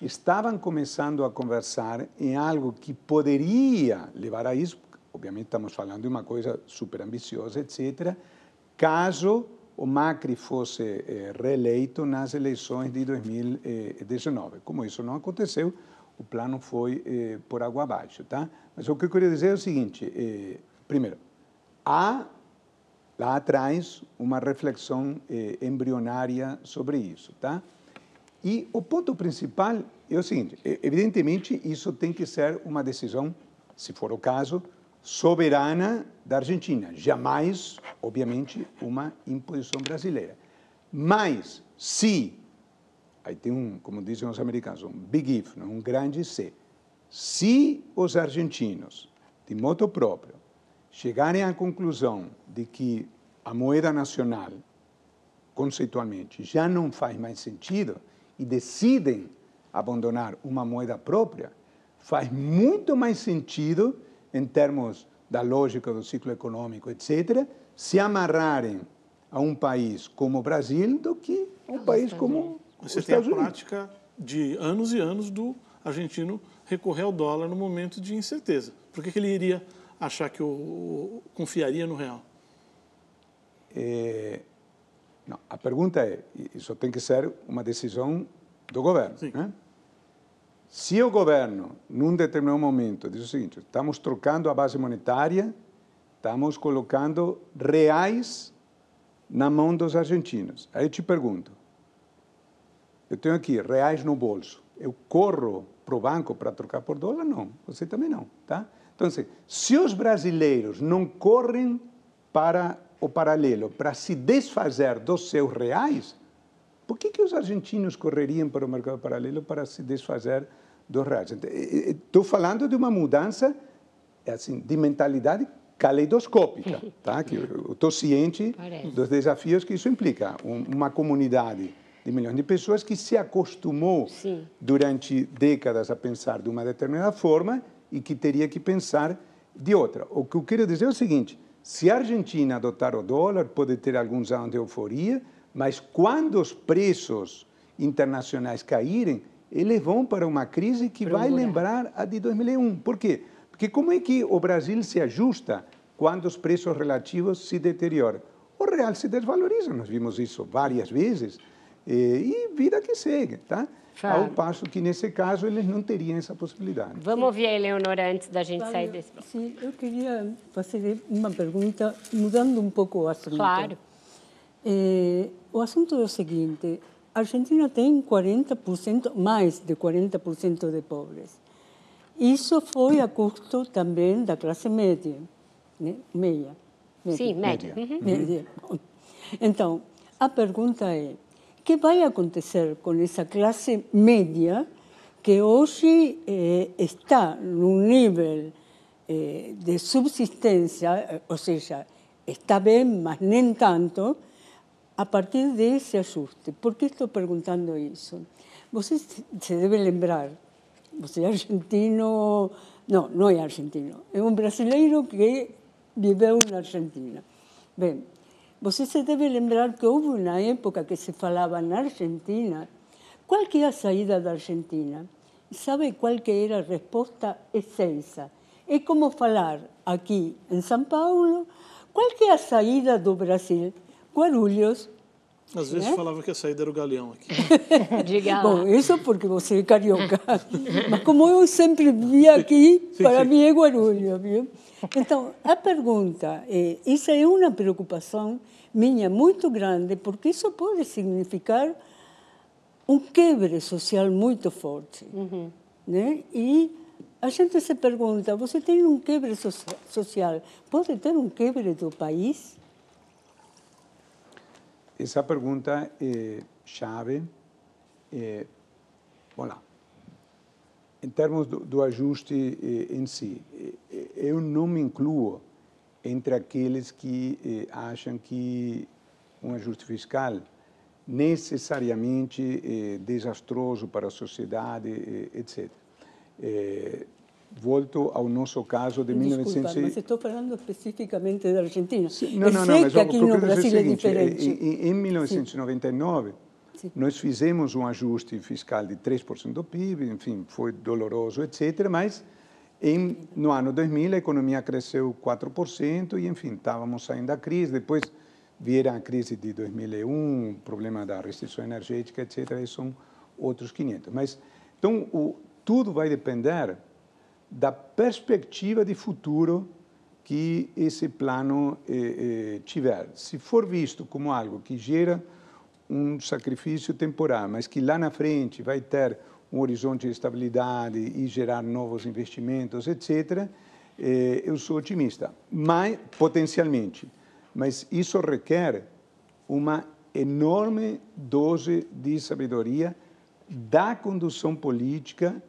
estavam começando a conversar em algo que poderia levar a isso, obviamente estamos falando de uma coisa super ambiciosa, etc., caso o Macri fosse eh, reeleito nas eleições de 2019. Como isso não aconteceu, o plano foi eh, por água abaixo, tá? Mas o que eu queria dizer é o seguinte, eh, primeiro, há lá atrás uma reflexão embrionária sobre isso, tá? E o ponto principal é o seguinte: evidentemente, isso tem que ser uma decisão, se for o caso, soberana da Argentina. Jamais, obviamente, uma imposição brasileira. Mas, se, aí tem um, como dizem os americanos, um big if, um grande se, se os argentinos, de modo próprio, chegarem à conclusão de que a moeda nacional, conceitualmente, já não faz mais sentido, e decidem abandonar uma moeda própria, faz muito mais sentido, em termos da lógica do ciclo econômico, etc., se amarrarem a um país como o Brasil do que um país como Você os tem Estados a prática de anos e anos do argentino recorrer ao dólar no momento de incerteza. Por que, que ele iria achar que o, confiaria no real? É, não, a pergunta é, isso tem que ser uma decisão do governo. Né? Se o governo, num determinado momento, diz o seguinte, estamos trocando a base monetária, estamos colocando reais na mão dos argentinos. Aí eu te pergunto, eu tenho aqui reais no bolso, eu corro para o banco para trocar por dólar? Não, você também não, tá? Então, se os brasileiros não correm para o paralelo para se desfazer dos seus reais, por que, que os argentinos correriam para o mercado paralelo para se desfazer dos reais? Estou falando de uma mudança assim, de mentalidade caleidoscópica, tá? que eu estou ciente dos desafios que isso implica. Uma comunidade de milhões de pessoas que se acostumou Sim. durante décadas a pensar de uma determinada forma e que teria que pensar de outra. O que eu quero dizer é o seguinte, se a Argentina adotar o dólar, pode ter alguns anos de euforia, mas quando os preços internacionais caírem, eles vão para uma crise que vai lembrar a de 2001. Por quê? Porque como é que o Brasil se ajusta quando os preços relativos se deterioram? O real se desvaloriza, nós vimos isso várias vezes. e vida que segue, tá? Claro. Ao passo que, nesse caso, eles não teriam essa possibilidade. Vamos ouvir a Eleonora antes da gente sair desse bloco. Sim, eu queria fazer uma pergunta, mudando um pouco o assunto. Claro. Eh, o assunto é o seguinte: a Argentina tem 40%, mais de 40% de pobres. Isso foi a custo também da classe média, né? média. média. Sim, média. Média. Uhum. Média. Então, a pergunta é: o que vai acontecer com essa classe média que hoje eh, está num nível eh, de subsistência, ou seja, está bem, mas nem tanto, a partir desse ajuste? Por que estou perguntando isso? Você se deve lembrar, você é argentino, não, não é argentino, é um brasileiro que viveu na Argentina. Bem, você se deve lembrar que houve uma época que se falava na Argentina, qual que é a saída da Argentina? Sabe qual que era a resposta excelsa? É como falar aqui em São Paulo, qual que é a saída do Brasil? Guarulhos. Às vezes É? falava que a saída era o galeão aqui. Diga lá. Bom, isso porque você é carioca. Mas como eu sempre vi aqui, sim, para sim. mim é Guarulhos, viu? Então, a pergunta é, isso é uma preocupação minha muito grande, porque isso pode significar um quebre social muito forte. Né? E a gente se pergunta, você tem um quebre so- social, pode ter um quebre do país? Essa pergunta é chave. É, vamos lá. Em termos do, ajuste eh, em si, eh, eh, eu não me incluo entre aqueles que eh, acham que um ajuste fiscal necessariamente desastroso para a sociedade, eh, etc. Volto ao nosso caso de Desculpa, 1900 mas estou falando especificamente da Argentina. Não, eu não, sei não, mas que o aqui no Brasil é diferente. Em, em 1999, Sim. nós fizemos um ajuste fiscal de 3% do PIB, enfim, foi doloroso, etc., mas em, no ano 2000 a economia cresceu 4% e, enfim, estávamos saindo da crise. Depois vieram a crise de 2001, o problema da restrição energética, etc., e são outros 500. Mas, então, o, tudo vai depender da perspectiva de futuro que esse plano eh, eh, tiver. Se for visto como algo que gera um sacrifício temporário, mas que lá na frente vai ter um horizonte de estabilidade e gerar novos investimentos, etc., eh, eu sou otimista, mas potencialmente. Mas isso requer uma enorme dose de sabedoria da condução política,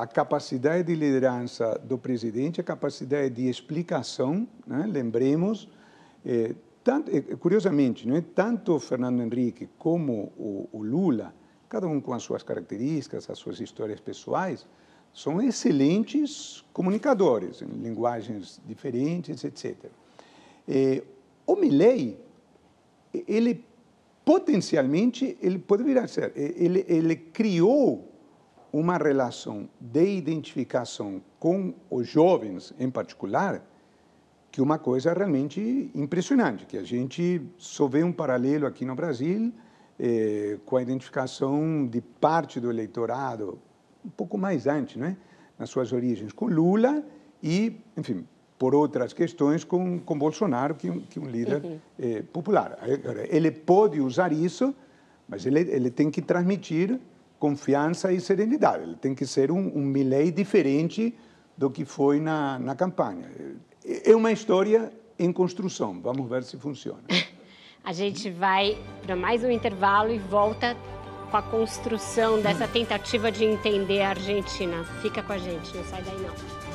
a capacidade de liderança do presidente, a capacidade de explicação, né? lembremos, eh, tanto, eh, curiosamente, não é? tanto o Fernando Henrique como o, o Lula, cada um com as suas características, as suas histórias pessoais, são excelentes comunicadores, em linguagens diferentes, etc. Eh, o Milley, ele potencialmente ele pode a ser. Ele, ele criou uma relação de identificação com os jovens, em particular, que é uma coisa realmente impressionante, que a gente só vê um paralelo aqui no Brasil eh, com a identificação de parte do eleitorado, um pouco mais antes, né? nas suas origens, com Lula e, enfim, por outras questões, com, com Bolsonaro, que é um, que é um líder eh, popular. Ele pode usar isso, mas ele, ele tem que transmitir confiança e serenidade. Ele tem que ser um, um Milley diferente do que foi na, na campanha. É uma história em construção. Vamos ver se funciona. A gente vai para mais um intervalo e volta com a construção dessa tentativa de entender a Argentina. Fica com a gente, não sai daí não.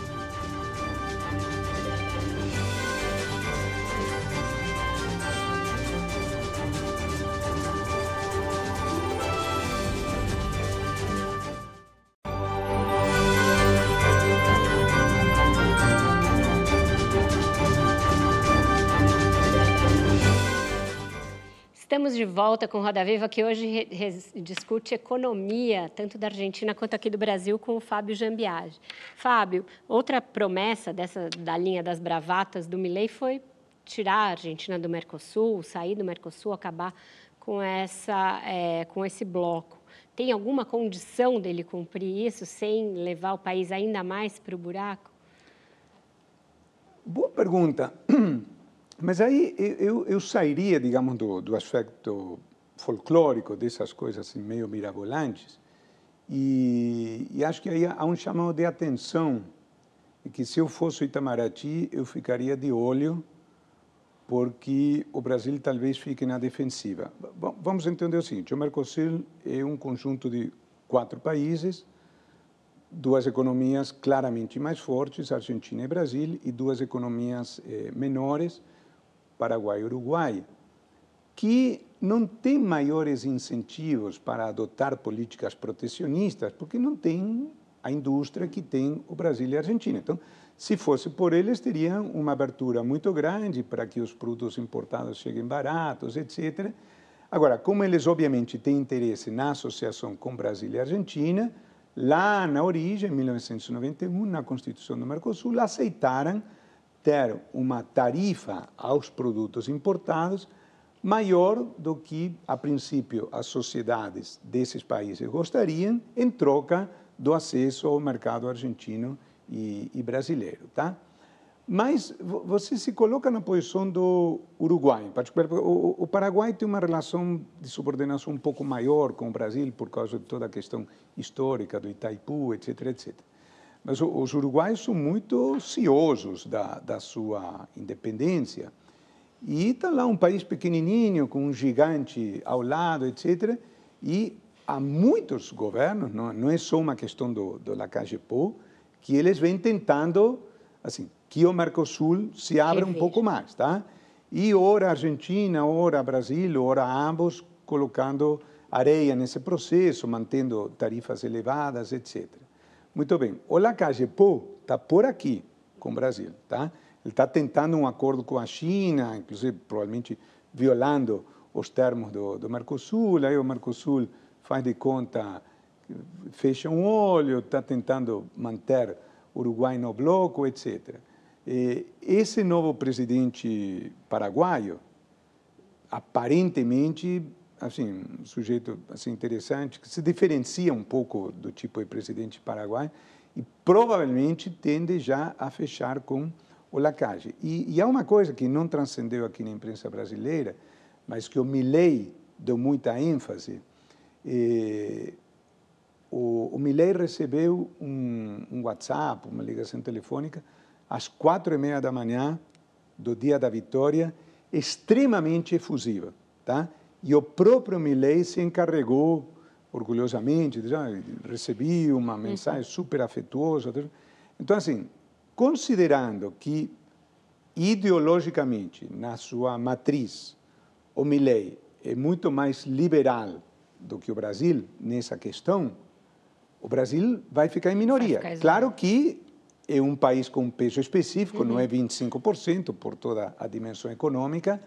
De volta com Roda Viva, que hoje discute economia, tanto da Argentina quanto aqui do Brasil, com o Fábio Jambiage. Fábio, outra promessa dessa, da linha das bravatas do Milei foi tirar a Argentina do Mercosul, sair do Mercosul, acabar com, essa, é, com esse bloco? Tem alguma condição dele cumprir isso sem levar o país ainda mais para o buraco? Boa pergunta. Mas aí eu, eu sairia, digamos, do, do aspecto folclórico dessas coisas assim, meio mirabolantes e, e, acho que aí há um chamado de atenção que se eu fosse Itamaraty eu ficaria de olho porque o Brasil talvez fique na defensiva. Bom, vamos entender o seguinte: o Mercosul é um conjunto de quatro países duas economias claramente mais fortes, Argentina e Brasil, e duas economias eh, menores, Paraguai e Uruguai, que não têm maiores incentivos para adotar políticas protecionistas, porque não têm a indústria que tem o Brasil e a Argentina. Então, se fosse por eles, teriam uma abertura muito grande para que os produtos importados cheguem baratos, etc. Agora, como eles obviamente têm interesse na associação com Brasil e Argentina, Lá na origem, em 1991, na Constituição do Mercosul, aceitaram ter uma tarifa aos produtos importados maior do que, a princípio, as sociedades desses países gostariam, em troca do acesso ao mercado argentino e, e brasileiro. Tá? Mas você se coloca na posição do Uruguai. O, o Paraguai tem uma relação de subordinação um pouco maior com o Brasil por causa de toda a questão histórica do Itaipu, etc, etc. Mas os uruguaios são muito ciosos da, da sua independência. E está lá um país pequenininho, com um gigante ao lado, etc. E há muitos governos, não, não é só uma questão do, do Lacagepô, que eles vêm tentando, assim, que o Mercosul se abra um pouco mais, tá? E ora Argentina, ora Brasil, ora ambos, colocando areia nesse processo, mantendo tarifas elevadas, etc. Muito bem. O Lacagepô está por aqui com o Brasil, tá? Ele está tentando um acordo com a China, inclusive provavelmente violando os termos do, do Mercosul. Aí o Mercosul faz de conta, fecha um olho, está tentando manter o Uruguai no bloco, etc. E esse novo presidente paraguaio, aparentemente, assim, um sujeito assim, interessante, que se diferencia um pouco do tipo de presidente paraguaio e provavelmente tende já a fechar com o Lacage. E, e há uma coisa que não transcendeu aqui na imprensa brasileira, mas que o Milley deu muita ênfase. E, o, o Milley recebeu um, um WhatsApp, uma ligação telefônica, às quatro e meia da manhã do dia da vitória, extremamente efusiva, tá? E o próprio Milley se encarregou orgulhosamente, já recebi uma mensagem super afetuosa. Então, assim, considerando que ideologicamente, na sua matriz, o Milley é muito mais liberal do que o Brasil nessa questão, o Brasil vai ficar em minoria. Ficar claro que é um país com um peso específico, uhum. não é 25% por toda a dimensão econômica,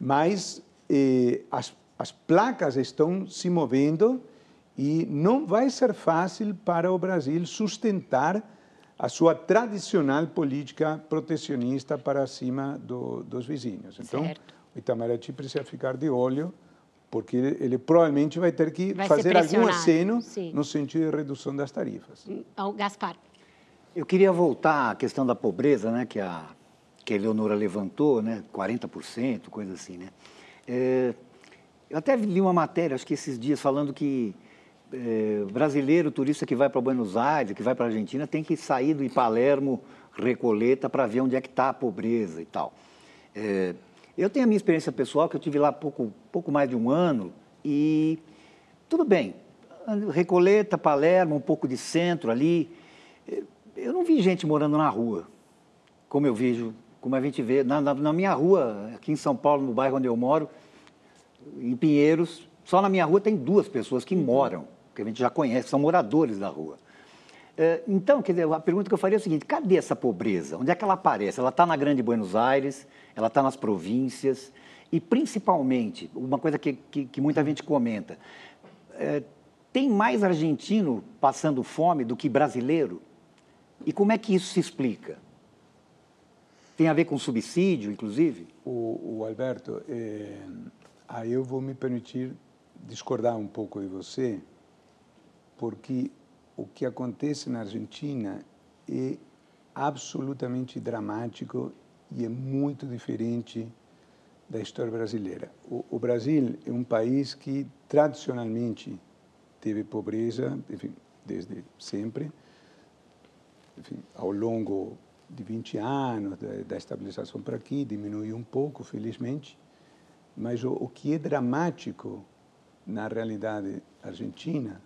mas eh, as, as placas estão se movendo e não vai ser fácil para o Brasil sustentar a sua tradicional política protecionista para cima do, dos vizinhos. Então, certo. o Itamaraty precisa ficar de olho, porque ele, ele provavelmente vai ter que vai fazer algum aceno Sim. no sentido de redução das tarifas. Então, Gaspar. Eu queria voltar à questão da pobreza, né, que a, que a Eleonora levantou, né, 40%, coisa assim, né. É, eu até li uma matéria, acho que esses dias, falando que é, brasileiro, turista que vai para Buenos Aires, que vai para a Argentina, tem que sair do Palermo, Recoleta, para ver onde é que está a pobreza e tal. É, eu tenho a minha experiência pessoal, que eu tive lá pouco, pouco mais de um ano, e tudo bem, Recoleta, Palermo, um pouco de centro ali, eu não vi gente morando na rua, como eu vejo, como a gente vê. Na, na, na, minha rua, aqui em São Paulo, no bairro onde eu moro, em Pinheiros, só na minha rua tem duas pessoas que moram, que a gente já conhece, são moradores da rua. É, então, quer dizer, a pergunta que eu faria é o seguinte: cadê essa pobreza? Onde é que ela aparece? Ela está na Grande Buenos Aires, ela está nas províncias, e principalmente, uma coisa que, que, que muita gente comenta, é, tem mais argentino passando fome do que brasileiro? E como é que isso se explica? Tem a ver com subsídio, inclusive? O, o Alberto, é, Aí eu vou me permitir discordar um pouco de você, porque o que acontece na Argentina é absolutamente dramático e é muito diferente da história brasileira. O, o Brasil é um país que tradicionalmente teve pobreza, enfim, desde sempre, enfim, ao longo de 20 anos da, da estabilização para aqui, diminuiu um pouco, felizmente, mas o, o que é dramático na realidade argentina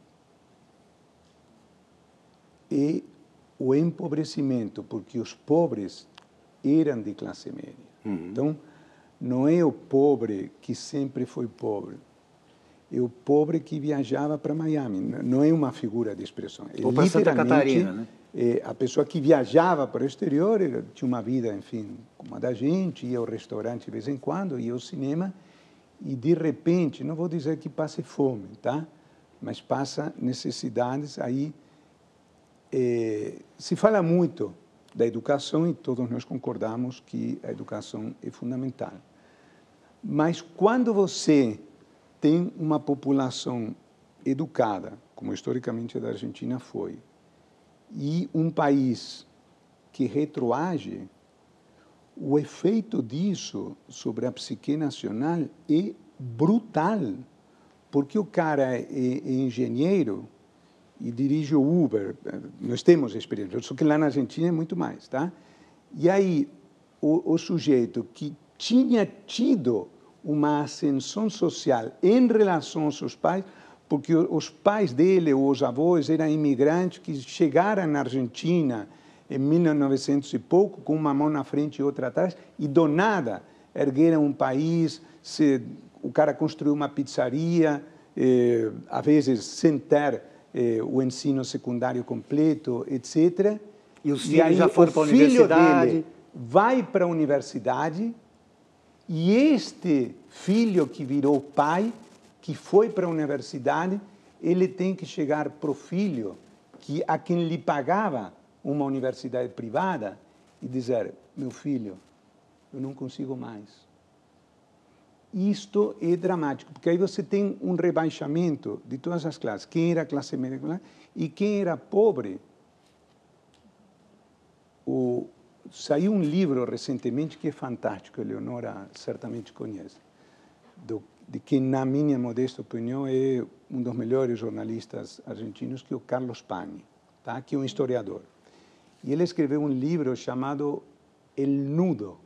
é o empobrecimento, porque os pobres eram de classe média. Uhum. Então, não é o pobre que sempre foi pobre, é o pobre que viajava para Miami. Não é uma figura de expressão. É Ou para Santa Catarina, né? É a pessoa que viajava para o exterior tinha uma vida, enfim, como a da gente, ia ao restaurante de vez em quando, ia ao cinema, e de repente, não vou dizer que passe fome, tá? Mas passa necessidades aí. É, se fala muito da educação e todos nós concordamos que a educação é fundamental. Mas quando você tem uma população educada, como historicamente a da Argentina foi, e um país que retroage, o efeito disso sobre a psique nacional é brutal, porque o cara é, é engenheiro e dirige o Uber, nós temos experiência, só que lá na Argentina é muito mais, tá? E aí, o, o sujeito que tinha tido uma ascensão social em relação aos seus pais, porque os pais dele, ou os avós, eram imigrantes que chegaram na Argentina em 1900 e pouco, com uma mão na frente e outra atrás, e do nada ergueram um país, se, o cara construiu uma pizzaria, eh, às vezes sem ter eh, o ensino secundário completo, etc. E os filhos e aí, já foram para a universidade. Dele vai para a universidade e este filho que virou pai que foi para a universidade, ele tem que chegar para o filho que a quem lhe pagava uma universidade privada e dizer: meu filho, eu não consigo mais. Isto é dramático, porque aí você tem um rebaixamento de todas as classes. Quem era classe média e quem era pobre. O, saiu um livro recentemente que é fantástico, a Leonora certamente conhece, do de que, na minha modesta opinião, é um dos melhores jornalistas argentinos, que é o Carlos Pani, tá? que é um historiador. E ele escreveu um livro chamado El Nudo,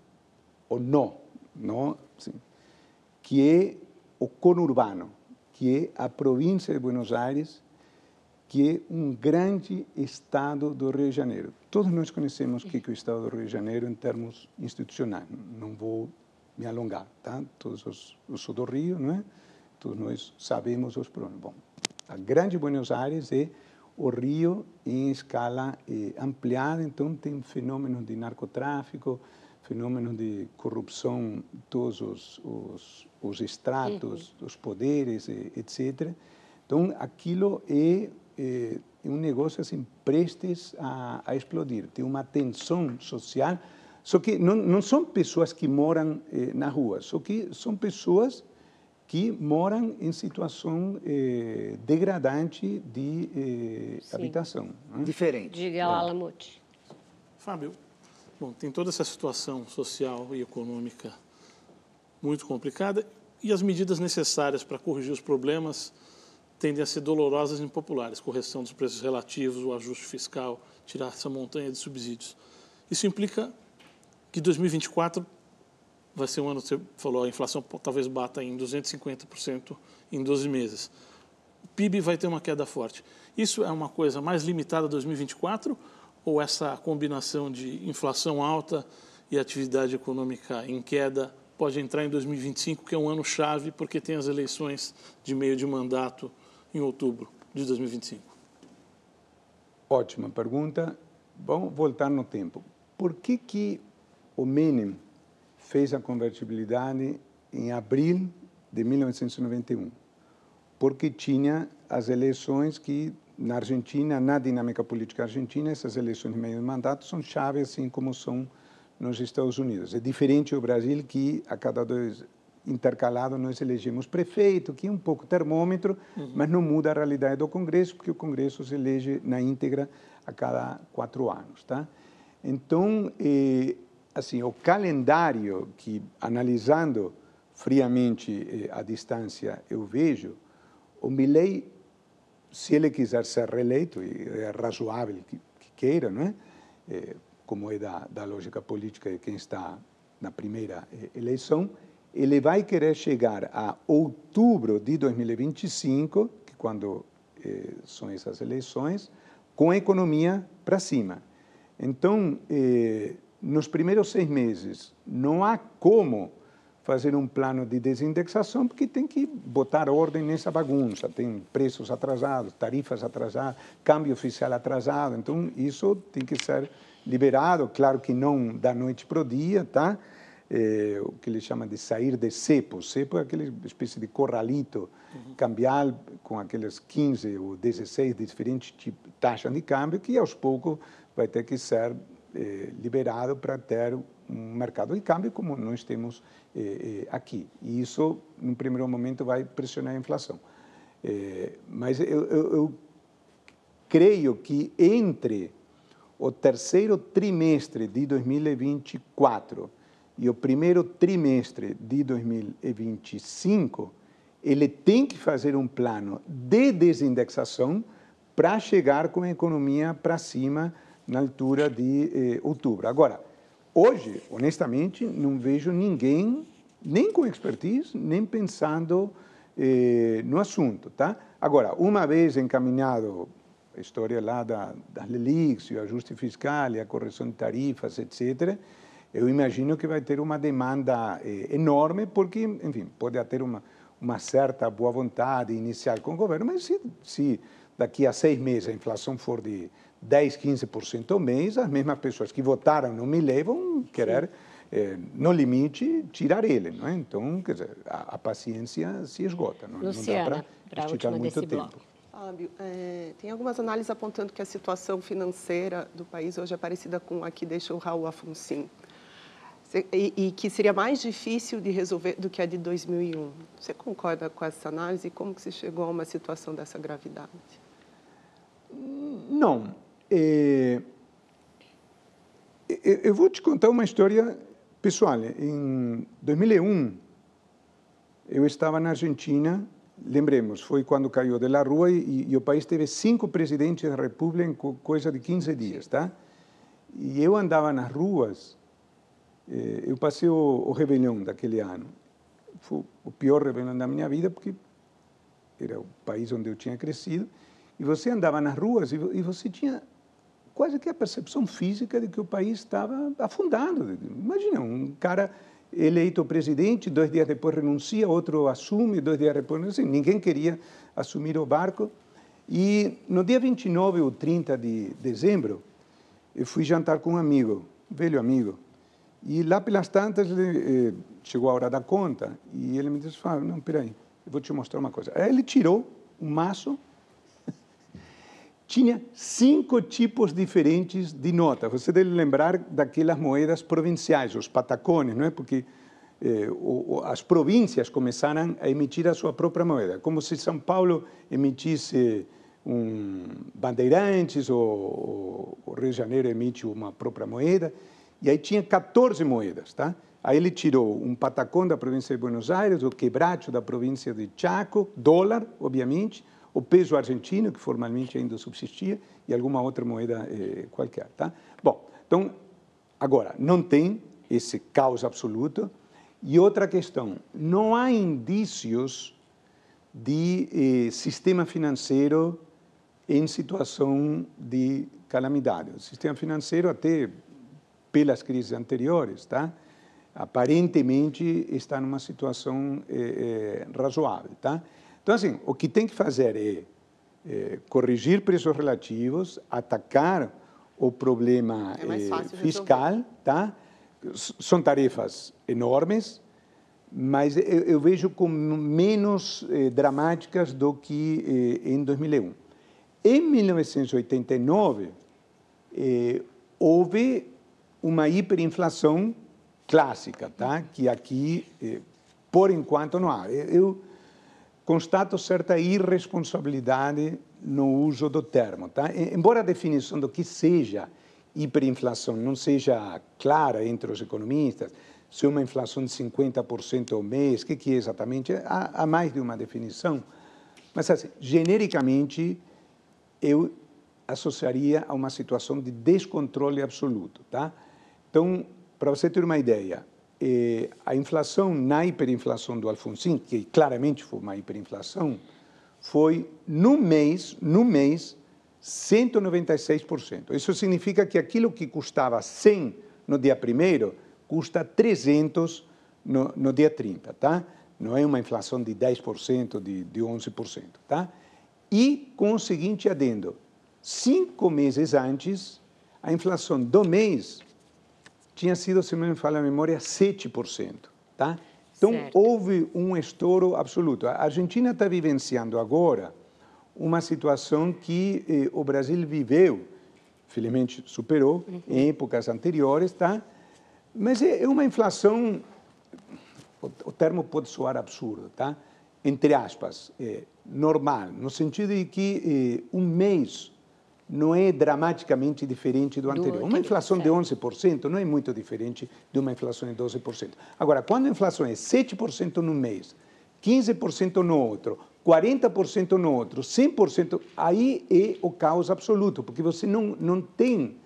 ou Nó, no, sim, que é o conurbano, que é a província de Buenos Aires, que é um grande estado do Rio de Janeiro. Todos nós conhecemos o que é o estado do Rio de Janeiro em termos institucionais. Não vou me alongar, tá? Todos os, eu sou do Rio, não é? Todos nós sabemos os problemas. Bom, a grande Buenos Aires é o Rio em escala eh, ampliada, então tem fenômenos de narcotráfico, fenômenos de corrupção, todos os, os, os estratos, uhum. os poderes, eh, etc. Então, aquilo é, é, um negócio assim, prestes a, a explodir. Tem uma tensão social só que não, não são pessoas que moram eh, na rua, só que são pessoas que moram em situação eh, degradante de eh, habitação. Né? Diferente. Diga lá, é. Fábio, bom, tem toda essa situação social e econômica muito complicada e as medidas necessárias para corrigir os problemas tendem a ser dolorosas e impopulares. Correção dos preços relativos, o ajuste fiscal, tirar essa montanha de subsídios. Isso implica que 2024 vai ser um ano, você falou, a inflação talvez bata em 250% em 12 meses. O PIB vai ter uma queda forte. Isso é uma coisa mais limitada a 2024 ou essa combinação de inflação alta e atividade econômica em queda pode entrar em 2025, que é um ano chave porque tem as eleições de meio de mandato em outubro de 2025? Ótima pergunta. Vamos voltar no tempo. Por que que o Menem fez a convertibilidade em abril de 1991, porque tinha as eleições que na Argentina, na dinâmica política argentina, essas eleições de meio de mandato são chave, assim como são nos Estados Unidos. É diferente o Brasil, que a cada dois, intercalado nós elegemos prefeito, que é um pouco termômetro, uhum. mas não muda a realidade do Congresso, porque o Congresso se elege na íntegra a cada quatro anos, tá? Então, eh, assim, o calendário que, analisando friamente eh, a distância, eu vejo, o Milley, se ele quiser ser reeleito, e é razoável que, que queira, não é? Eh, como é da, da lógica política de quem está na primeira eh, eleição, ele vai querer chegar a outubro de 2025, que quando eh, são essas eleições, com a economia para cima. Então, eh, nos primeiros seis meses, não há como fazer um plano de desindexação, porque tem que botar ordem nessa bagunça. Tem preços atrasados, tarifas atrasadas, câmbio oficial atrasado. Então, isso tem que ser liberado, claro que não da noite para o dia, tá? É, o que ele chama de sair de cepo. Cepo é aquela espécie de corralito uhum. cambial com aquelas 15 ou 16 diferentes taxas de câmbio que aos poucos vai ter que ser eh, liberado para ter um mercado de câmbio como nós temos eh, eh, aqui. E isso, no primeiro momento, vai pressionar a inflação. mas eu, eu, eu creio que entre o terceiro trimestre de 2024 e o primeiro trimestre de 2025, ele tem que fazer um plano de desindexação para chegar com a economia para cima na altura de eh, outubro. Agora, hoje, honestamente, não vejo ninguém, nem com expertise, nem pensando eh, no assunto. Tá? Agora, uma vez encaminhado a história lá da, das LELIX, o ajuste fiscal e a correção de tarifas, etc., eu imagino que vai ter uma demanda eh, enorme, porque, enfim, pode ter uma, uma certa boa vontade inicial com o governo, mas se, se daqui a seis meses a inflação for de 10, 15% ao mês, as mesmas pessoas que votaram no Milley vão querer, eh, no limite, tirar ele. Não é? Então, quer dizer, a, a paciência se esgota. Não, Luciana, não dá para esticar muito tempo. Bloco. Fábio, é, tem algumas análises apontando que a situação financeira do país hoje é parecida com a que deixou Raul Afonso. E, e, que seria mais difícil de resolver do que a de 2001. Você concorda com essa análise e como que se chegou a uma situação dessa gravidade? Não. É, eu vou te contar uma história pessoal. Em 2001, eu estava na Argentina, lembremos, foi quando caiu de la Rua e, e o país teve cinco presidentes da República em coisa de 15 dias, tá? E eu andava nas ruas eh, eu passei o, o Réveillon daquele ano. Foi o pior Réveillon da minha vida, porque era o país onde eu tinha crescido. E você andava nas ruas e, e você tinha quase que a percepção física de que o país estava afundando. Imagina, um cara eleito presidente, dois dias depois renuncia, outro assume, dois dias depois renuncia. Ninguém queria assumir o barco. E no dia 29 ou 30 de dezembro, eu fui jantar com um amigo, um velho amigo, e lá pelas tantas, ele, eh, chegou a hora da conta e ele me disse, Fábio, não, peraí, eu vou te mostrar uma coisa. Aí ele tirou um maço, tinha cinco tipos diferentes de nota. Você deve lembrar daquelas moedas provinciais, os patacones, não é? Porque eh, o, as províncias começaram a emitir a sua própria moeda, como se São Paulo emitisse um Bandeirantes ou o Rio de Janeiro emite uma própria moeda. E aí tinha 14 moedas, tá? Aí ele tirou um patacão da província de Buenos Aires, o quebracho da província de Chaco, dólar, obviamente, o peso argentino, que formalmente ainda subsistia, e alguma outra moeda eh, qualquer, tá? Bom, então, agora, não tem esse caos absoluto. E outra questão, não há indícios de eh, sistema financeiro em situação de calamidade. O sistema financeiro até pelas crises anteriores, tá? aparentemente está numa situação é, é, razoável. Tá? Então, assim, o que tem que fazer é, é corrigir preços relativos, atacar o problema é fiscal, tá? São tarefas enormes, mas eu, eu vejo como menos dramáticas do que em 2001. Em 1989, houve uma hiperinflação clássica, tá? que aqui, eh, por enquanto não há. Eu constato certa irresponsabilidade no uso do termo. Tá? Embora a definição do que seja hiperinflação não seja clara entre os economistas, se uma inflação de 50% ao mês, o que, que é exatamente? Há, há mais de uma definição. Mas, assim, genericamente, eu associaria a uma situação de descontrole absoluto. Tá? Então, para você ter uma ideia, eh, a inflação na hiperinflação do Alfonsin, que claramente foi uma hiperinflação, foi no mês, no mês, 196%. Isso significa que aquilo que custava 100 no dia primeiro custa 300 no, no dia 30, tá? Não é uma inflação de 10%, de, de 11%, tá? E com o seguinte adendo, cinco meses antes, a inflação do mês tinha sido, se não me falha a memória, 7%. Tá? Então, certo. houve um estouro absoluto. A Argentina está vivenciando agora uma situação que eh, o Brasil viveu, felizmente superou, uhum. em épocas anteriores, tá? mas é, é uma inflação, o, o, termo pode soar absurdo, tá? entre aspas, é, normal, no sentido de que eh, um mês não é dramaticamente diferente do anterior. Uma inflação de 11% não é muito diferente de uma inflação de 12%. Agora, quando a inflação é 7% no mês, 15% no outro, 40% no outro, 100%, aí é o caos absoluto, porque você não, não tem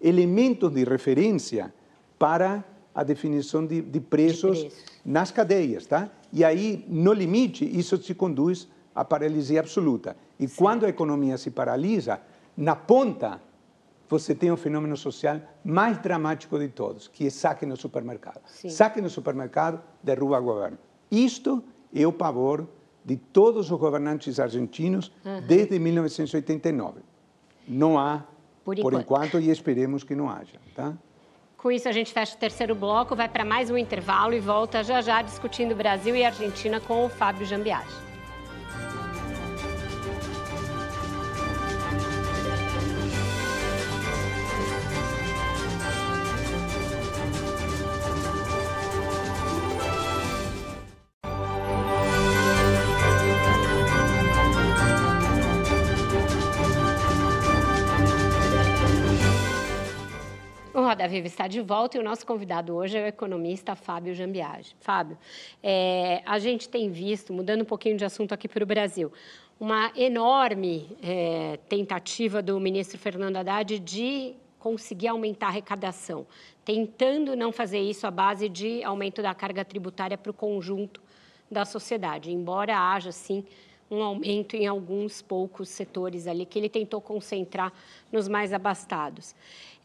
elementos de referência para a definição de, de, preços, de nas cadeias, tá? E aí, no limite, isso se conduz à paralisia absoluta. E Sim. quando a economia se paralisa, na ponta, você tem o fenômeno social mais dramático de todos, que é saque no supermercado. Sim. Saque no supermercado derruba o governo. Isto é o pavor de todos os governantes argentinos uhum. desde 1989. Não há, por enquanto. por enquanto, e esperemos que não haja. Tá? Com isso, a gente fecha o terceiro bloco, vai para mais um intervalo e volta já já discutindo Brasil e Argentina com o Fábio Jambiage. Viva está de volta e o nosso convidado hoje é o economista Fábio Jambiage. Fábio, é, a gente tem visto, mudando um pouquinho de assunto aqui para o Brasil, uma enorme é, tentativa do ministro Fernando Haddad de conseguir aumentar a arrecadação, tentando não fazer isso à base de aumento da carga tributária para o conjunto da sociedade, embora haja, sim, um aumento em alguns poucos setores ali que ele tentou concentrar nos mais abastados.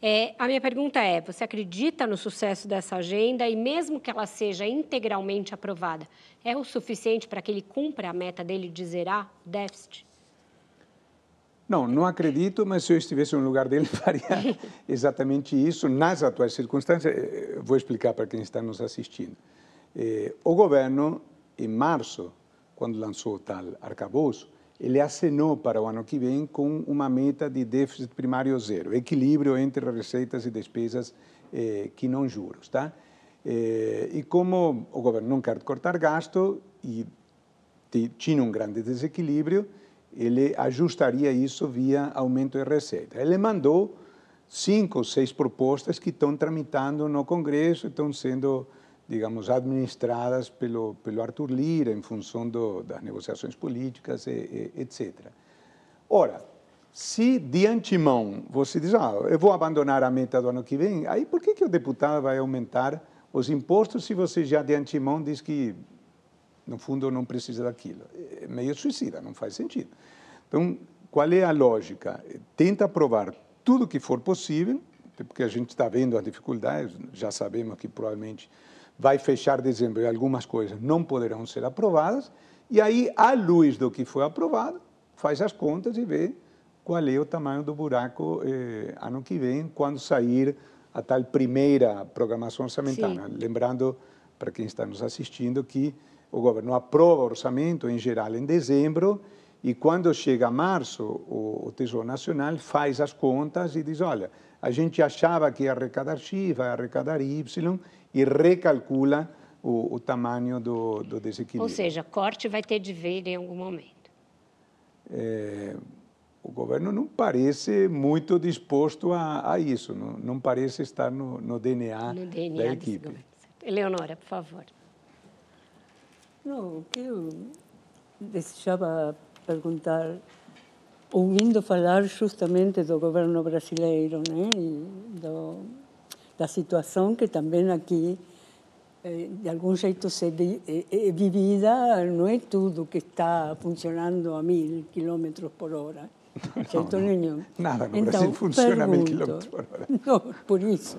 É, a minha pergunta é: você acredita no sucesso dessa agenda e, mesmo que ela seja integralmente aprovada, é o suficiente para que ele cumpra a meta dele de zerar o déficit? Não, não acredito, mas se eu estivesse no lugar dele, faria exatamente isso nas atuais circunstâncias. Eh, vou explicar para quem está nos assistindo. Eh, o governo, em março, quando lançou o tal arcabouço, ele acenou para o ano que vem com uma meta de déficit primário zero, equilíbrio entre receitas e despesas eh, que não juros, tá? Eh, e como o governo não quer cortar gasto e tinha um grande desequilíbrio, ele ajustaria isso via aumento de receita. Ele mandou cinco ou seis propostas que estão tramitando no Congresso, estão sendo digamos, administradas pelo, pelo Arthur Lira em função do, das negociações políticas, e, e, etc. Ora, se de antemão você diz, ah, eu vou abandonar a meta do ano que vem, aí por que, que o deputado vai aumentar os impostos se você já de antemão diz que, no fundo, não precisa daquilo? É meio suicida, não faz sentido. Então, qual é a lógica? Tenta aprovar tudo que for possível, porque a gente está vendo as dificuldades, já sabemos que provavelmente vai fechar dezembro e algumas coisas não poderão ser aprovadas, e aí, à luz do que foi aprovado, faz as contas e vê qual é o tamanho do buraco eh, ano que vem, quando sair a tal primeira programação orçamentária. Sim. Lembrando, para quem está nos assistindo, que o governo aprova o orçamento, em geral, em dezembro, e quando chega março, o, o Tesouro Nacional faz as contas e diz, olha, a gente achava que ia arrecadar X, vai arrecadar Y, e recalcula o, o tamanho do, do desequilíbrio. Ou seja, corte vai ter de ver em algum momento. É, o governo não parece muito disposto a, a isso, não, não, parece estar no, no DNA, no DNA da equipe. Eleonora, por favor. Não, eu desejava perguntar, ouvindo falar justamente do governo brasileiro, né, e do, da situação que também aqui eh, de algum jeito se é, vivida, não é tudo que está funcionando a mil quilômetros por hora. Jeito nenhum. Nada no então, Brasil funciona a mil quilômetros por hora. Não, por isso.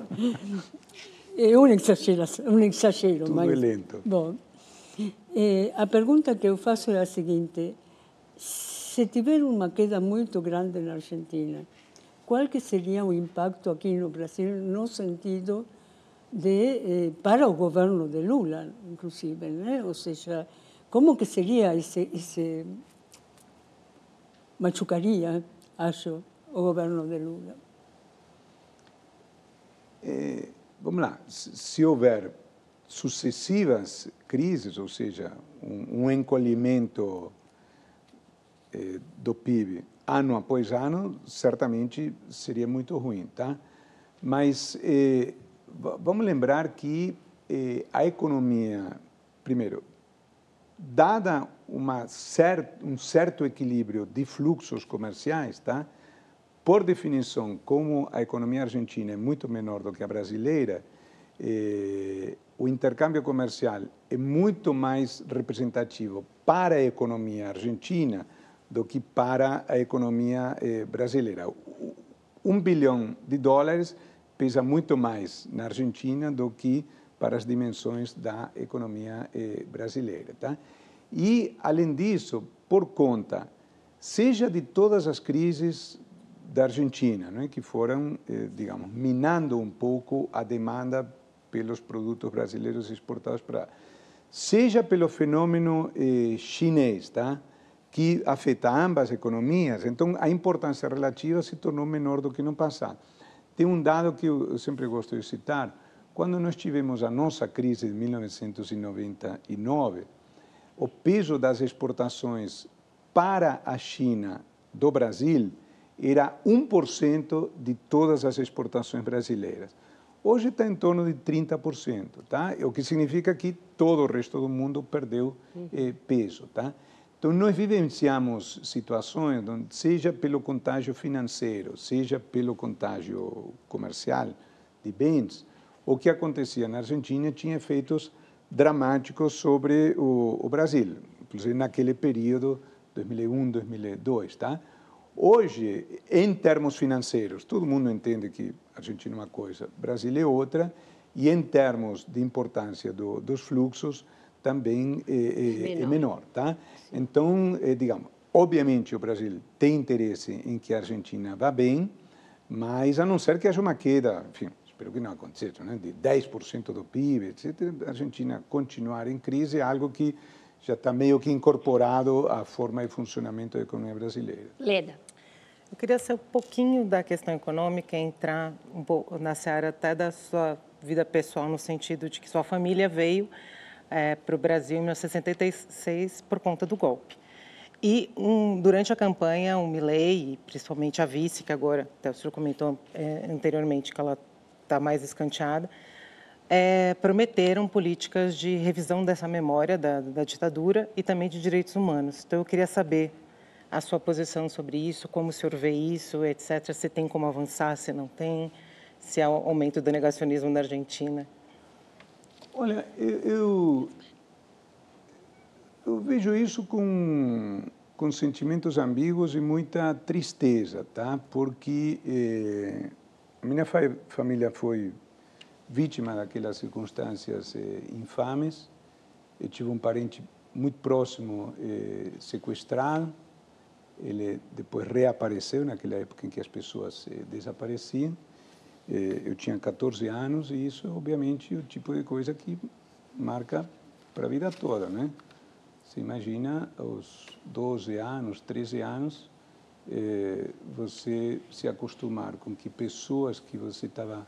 É um exagero, um exagero Tudo mas... é lento. Bom, eh, a pergunta que eu faço é a seguinte: se tiver uma queda muito grande na Argentina, qual que seria o impacto aqui no Brasil no sentido de eh, para o governo de Lula, inclusive, né? Ou seja, como que seria esse, esse machucaria, acho, o governo de Lula? É, vamos lá, se houver sucessivas crises, ou seja, um, um encolhimento eh, do PIB ano após ano, certamente seria muito ruim, tá? Mas eh, vamos lembrar que eh, a economia, primeiro, dada uma cert, um certo equilíbrio de fluxos comerciais, tá? Por definição, como a economia argentina é muito menor do que a brasileira, eh, o intercâmbio comercial é muito mais representativo para a economia argentina do que para a economia eh, brasileira. Um bilhão de dólares pesa muito mais na Argentina do que para as dimensões da economia eh, brasileira. Tá? E, além disso, por conta, seja de todas as crises da Argentina, né, que foram, eh, digamos, minando um pouco a demanda pelos produtos brasileiros exportados para seja pelo fenômeno eh, chinês, tá? Que afeta ambas economias, então a importância relativa se tornou menor do que no passado. Tem um dado que eu sempre gosto de citar, quando nós tivemos a nossa crise de 1999, o peso das exportações para a China do Brasil era 1% de todas as exportações brasileiras. Hoje está em torno de 30%, tá? O que significa que todo o resto do mundo perdeu eh, peso, tá? Então, nós vivenciamos situações onde, seja pelo contágio financeiro, seja pelo contágio comercial de bens, o que acontecia na Argentina tinha efeitos dramáticos sobre o, o Brasil, inclusive naquele período 2001, 2002, tá? Hoje, em termos financeiros, todo mundo entende que a Argentina é uma coisa, Brasil é outra, e em termos de importância do, dos fluxos, também é, é, menor. é menor, tá? Então, é, digamos, obviamente o Brasil tem interesse em que a Argentina vá bem, mas a não ser que haja uma queda, enfim, espero que não aconteça, né, de 10% do PIB, etc., a Argentina continuar em crise é algo que já está meio que incorporado à forma de funcionamento da economia brasileira. Leda. Eu queria ser um pouquinho da questão econômica, entrar um pouco na seara até da sua vida pessoal, no sentido de que sua família veio é, para o Brasil em 1966 por conta do golpe. E um, durante a campanha, o Milley, principalmente a vice, que agora, até o senhor comentou é, anteriormente que ela está mais escanteada, é, prometeram políticas de revisão dessa memória da, da ditadura e também de direitos humanos. Então, eu queria saber a sua posição sobre isso, como o senhor vê isso, etc. Se tem como avançar, se não tem, se há um aumento do negacionismo na Argentina. Olha, eu, eu vejo isso com, com sentimentos ambíguos e muita tristeza, tá? Porque eh, a minha família foi vítima daquelas circunstâncias eh, infames. Eu tive um parente muito próximo eh, sequestrado. Ele depois reapareceu naquela época em que as pessoas eh, desapareciam. Eh, eu tinha 14 anos e isso, obviamente, é o tipo de coisa que marca para a vida toda, né? Você imagina aos 12 anos, 13 anos, eh, você se acostumar com que pessoas que você estava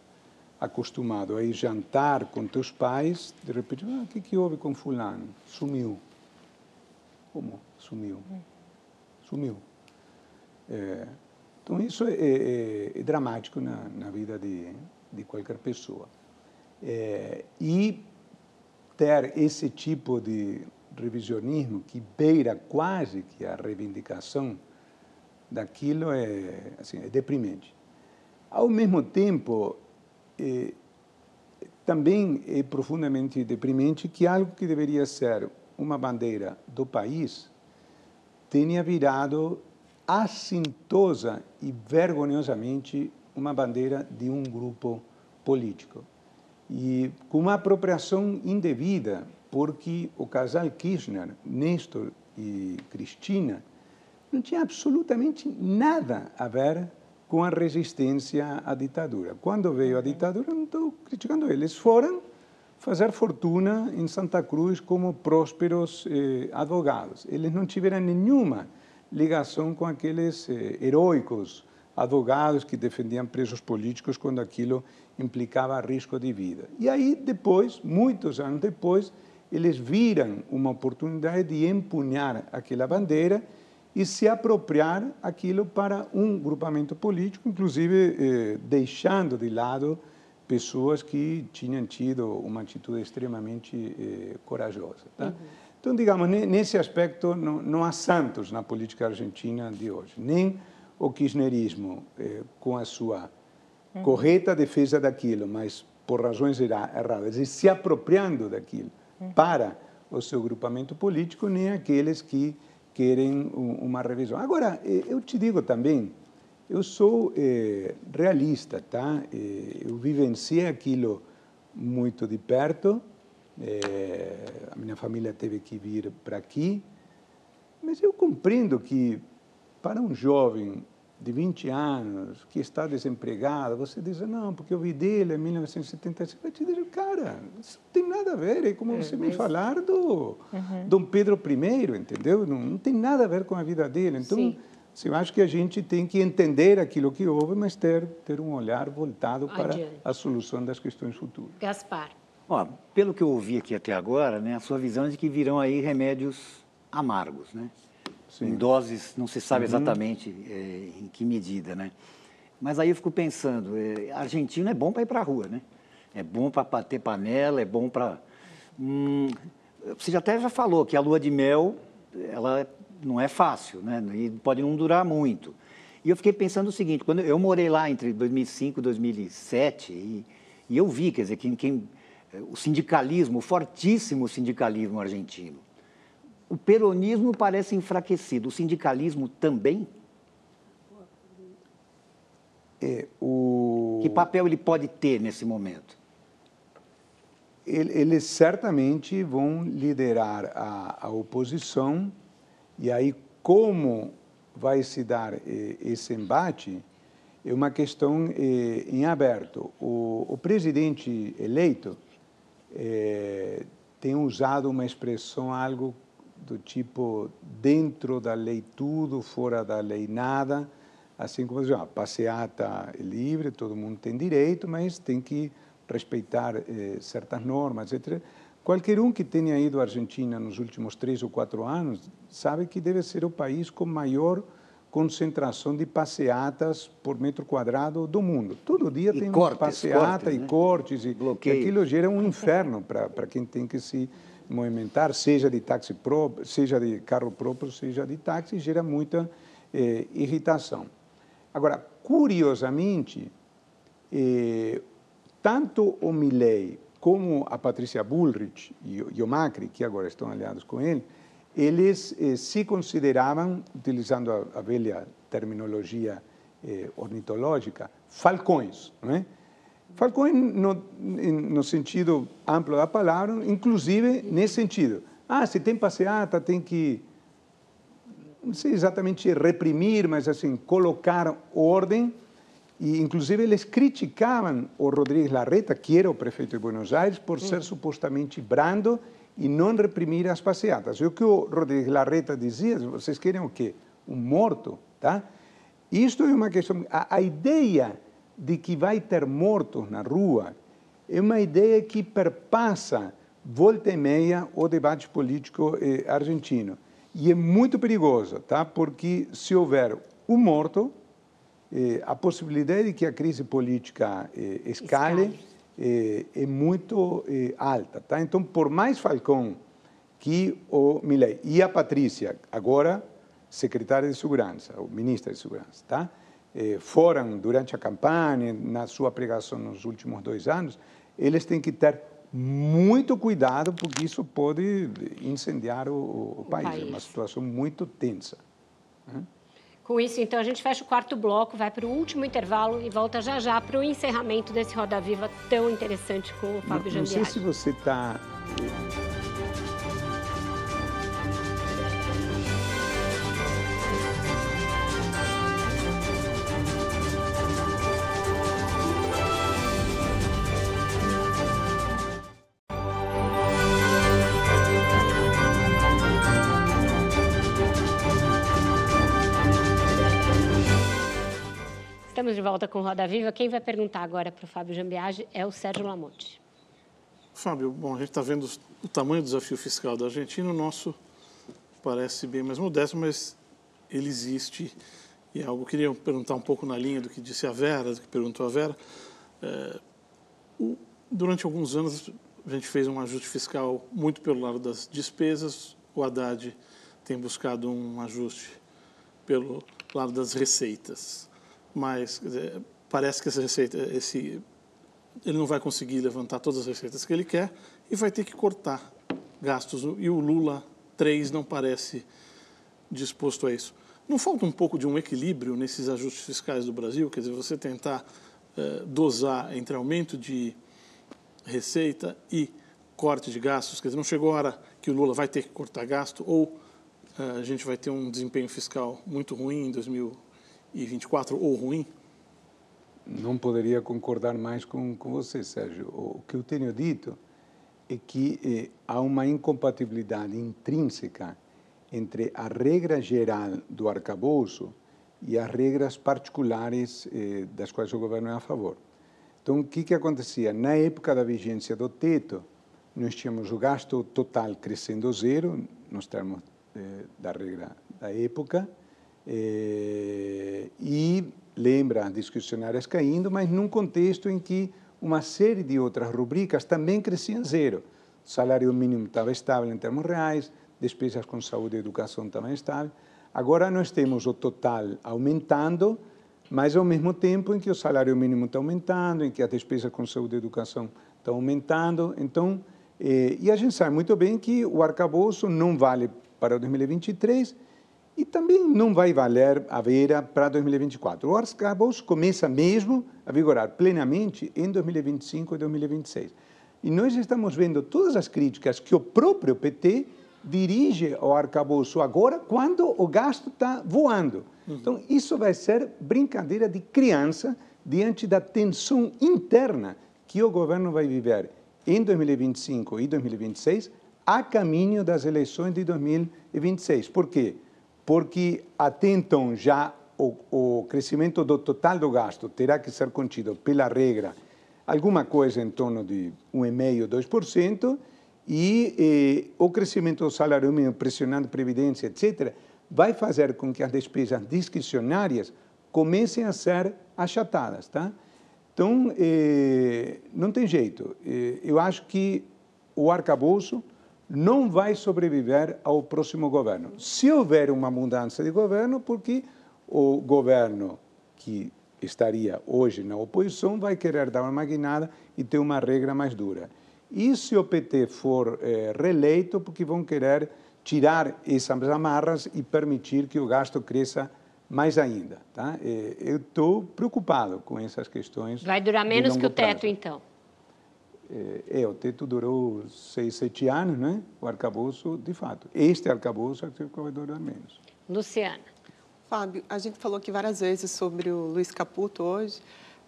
acostumado a ir jantar com teus pais, de repente, ah, o que, que houve com fulano? Sumiu. Como sumiu? Sumiu. É, então, isso é, é, é dramático na, na, vida de, de qualquer pessoa. É, e ter esse tipo de revisionismo que beira quase que a reivindicação daquilo é, assim, é deprimente. Ao mesmo tempo, é, também é profundamente deprimente que algo que deveria ser uma bandeira do país tenha virado assintosa e vergonhosamente uma bandeira de um grupo político. E com uma apropriação indevida, porque o casal Kirchner, Nestor e Cristina, não tinha absolutamente nada a ver com a resistência à ditadura. Quando veio a ditadura, não estou criticando eles, foram fazer fortuna em Santa Cruz como prósperos eh, advogados. Eles não tiveram nenhuma ligação com aqueles eh, heróicos advogados que defendiam presos políticos quando aquilo implicava risco de vida. E aí, depois, muitos anos depois, eles viram uma oportunidade de empunhar aquela bandeira e se apropriar aquilo para um grupamento político, inclusive eh, deixando de lado pessoas que tinham tido uma atitude extremamente eh, corajosa. Tá? Uhum. Então, digamos, nesse aspecto, não, não, há santos na política argentina de hoje. Nem o kirchnerismo, eh, com a sua uhum. correta defesa daquilo, mas por razões erradas, e se apropriando daquilo uhum. para o seu grupamento político, nem aqueles que querem uma revisão. Agora, eh, eu te digo também, eu sou eh, realista, tá? Eh, eu vivenciei aquilo muito de perto. Eh, a minha família teve que vir para aqui, mas eu compreendo que para um jovem de 20 anos que está desempregado, você diz, não, porque eu vi dele em 1975, eu te digo, cara, isso não tem nada a ver, é como é, você mas... me falar do uhum. Dom Pedro I, entendeu? Não, não, tem nada a ver com a vida dele. Então, Sim. eu acho que a gente tem que entender aquilo que houve, mas ter, ter um olhar voltado para a solução das questões futuras. Gaspar. Ó, pelo que eu ouvi aqui até agora, né, a sua visão é de que virão aí remédios amargos, né? Sim. em doses, não se sabe uhum. exatamente é, em que medida, né? Mas aí eu fico pensando, é, argentino é bom para ir para a rua, né? É bom para bater panela, é bom para... Hum, você já até já falou que a lua de mel, ela não é fácil, né? E pode não durar muito. E eu fiquei pensando o seguinte, quando eu morei lá entre 2005 e 2007, e, e eu vi, quer dizer, quem, quem, o sindicalismo, o fortíssimo sindicalismo argentino, o peronismo parece enfraquecido, o sindicalismo também? É, o... Que papel ele pode ter nesse momento? Eles certamente vão liderar a, a oposição, e aí como vai se dar eh, esse embate é uma questão eh, em aberto. O, o presidente eleito eh, tem usado uma expressão algo do tipo dentro da lei tudo, fora da lei nada, assim como a passeata é livre, todo mundo tem direito, mas tem que respeitar eh, certas normas, etc. Qualquer um que tenha ido à Argentina nos últimos três ou quatro anos sabe que deve ser o país com maior concentração de passeatas por metro quadrado do mundo. Todo dia e tem cortes, passeata cortes, e né? cortes, e, e aquilo gera um inferno para quem tem que se movimentar, seja de táxi próprio, seja de carro próprio, seja de táxi, gera muita eh, irritação. Agora, curiosamente, eh, tanto o Milley como a Patrícia Bullrich e, e o Macri, que agora estão aliados com ele, eles eh, se consideravam, utilizando a, a velha terminologia eh, ornitológica, falcões, não é? Falcões no, no sentido amplo da palavra, inclusive nesse sentido. Ah, se tem passeata, tem que, não sei exatamente reprimir, mas assim, colocar ordem. E, inclusive, eles criticavam o Rodrigues Larreta, que era o prefeito de Buenos Aires, por ser supostamente brando e não reprimir as passeatas. E o que o Rodrigues Larreta dizia, vocês querem o quê? Um morto, tá? Isto é uma questão... A, a ideia de que vai ter mortos na rua é uma ideia que perpassa volta e meia o debate político eh, argentino. E é muito perigoso, tá? porque se houver um morto, eh, a possibilidade de que a crise política eh, escale, escale. É muito alta. Tá? Então, por mais Falcão que o Milei e a Patrícia, agora secretária de Segurança, ou ministra de Segurança, tá? foram durante a campanha, na sua pregação nos últimos dois anos, eles têm que ter muito cuidado, porque isso pode incendiar o, o, o país. país. É uma situação muito tensa. Né? Com isso, então, a gente fecha o quarto bloco, vai para o último intervalo e volta já já para o encerramento desse Roda Viva tão interessante com o Fábio Jambiati. Não sei se você está... volta com Roda Viva. Quem vai perguntar agora para o Fábio Jambiage é o Sérgio Lamonte. Fábio, bom, a gente está vendo o tamanho do desafio fiscal da Argentina. O nosso parece bem mais modesto, mas ele existe. E é algo que queria perguntar um pouco na linha do que disse a Vera, do que perguntou a Vera. É, o, durante alguns anos, a gente fez um ajuste fiscal muito pelo lado das despesas. O Haddad tem buscado um ajuste pelo lado das receitas mas dizer, parece que essa receita, esse, ele não vai conseguir levantar todas as receitas que ele quer e vai ter que cortar gastos. E o Lula 3 não parece disposto a isso. Não falta um pouco de um equilíbrio nesses ajustes fiscais do Brasil? Quer dizer, você tentar eh, dosar entre aumento de receita e corte de gastos? Quer dizer, não chegou a hora que o Lula vai ter que cortar gasto ou eh, a gente vai ter um desempenho fiscal muito ruim em 2020? E 24 ou ruim? Não poderia concordar mais com, com você, Sérgio. O que eu tenho dito é que eh, há uma incompatibilidade intrínseca entre a regra geral do arcabouço e as regras particulares eh, das quais o governo é a favor. Então, o que, que acontecia? Na época da vigência do teto, nós tínhamos o gasto total crescendo zero, nos termos eh, da regra da época, é, e lembra discricionárias caindo, mas num contexto em que uma série de outras rubricas também cresciam zero. O salário mínimo estava estável em termos reais, despesas com saúde e educação também estável. Agora nós temos o total aumentando, mas ao mesmo tempo em que o salário mínimo está aumentando, em que as despesas com saúde e educação estão aumentando. Então, eh, e a gente sabe muito bem que o arcabouço não vale para o 2023 e também não vai valer a Vera para 2024. O arcabouço começa mesmo a vigorar plenamente em 2025 e 2026. E nós estamos vendo todas as críticas que o próprio PT dirige ao arcabouço agora, quando o gasto está voando. Uhum. Então, isso vai ser brincadeira de criança diante da tensão interna que o governo vai viver em 2025 e 2026, a caminho das eleições de 2026. Por quê? Porque até então já o, o crescimento do total do gasto terá que ser contido pela regra alguma coisa em torno de 1,5%, 2%, e eh, o crescimento do salário mínimo pressionando previdência, etc., vai fazer com que as despesas discricionárias comecem a ser achatadas. Tá? Então, eh, não tem jeito. Eh, eu acho que o arcabouço não vai sobreviver ao próximo governo. Se houver uma mudança de governo, porque o governo que estaria hoje na oposição vai querer dar uma maquinada e ter uma regra mais dura. E se o PT for eh, reeleito, porque vão querer tirar essas amarras e permitir que o gasto cresça mais ainda. Tá? Eh, eu estou preocupado com essas questões. Vai durar menos que o teto, prazo. então? É, o teto durou seis, sete anos, né? O arcabouço, de fato. Este arcabouço é que vai durar menos. Luciana. Fábio, a gente falou aqui várias vezes sobre o Luiz Caputo hoje,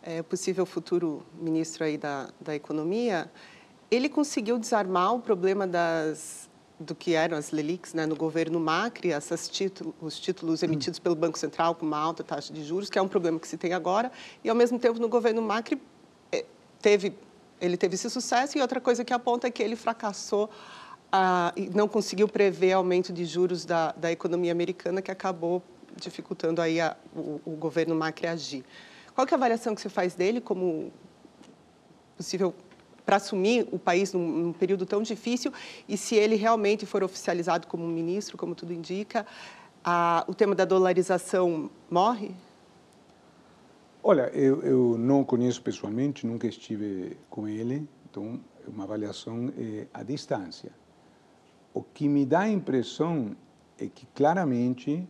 é, possível futuro ministro aí da, da Economia. Ele conseguiu desarmar o problema das do que eram as LELICs né, no governo Macri, esses títulos, os títulos emitidos pelo Banco Central com uma alta taxa de juros, que é um problema que se tem agora, e ao mesmo tempo no governo Macri eh, teve, ele teve esse sucesso e outra coisa que aponta é que ele fracassou ah, não conseguiu prever aumento de juros da, da economia americana, que acabou dificultando aí a, o, o governo Macri agir. Qual é a avaliação que você faz dele como possível para assumir o país num, num, período tão difícil e se ele realmente for oficializado como ministro, como tudo indica, o tema da dolarização morre? Olha, eu, eu não conheço pessoalmente, nunca estive com ele, então é uma avaliação é, à distância. O que me dá a impressão é que claramente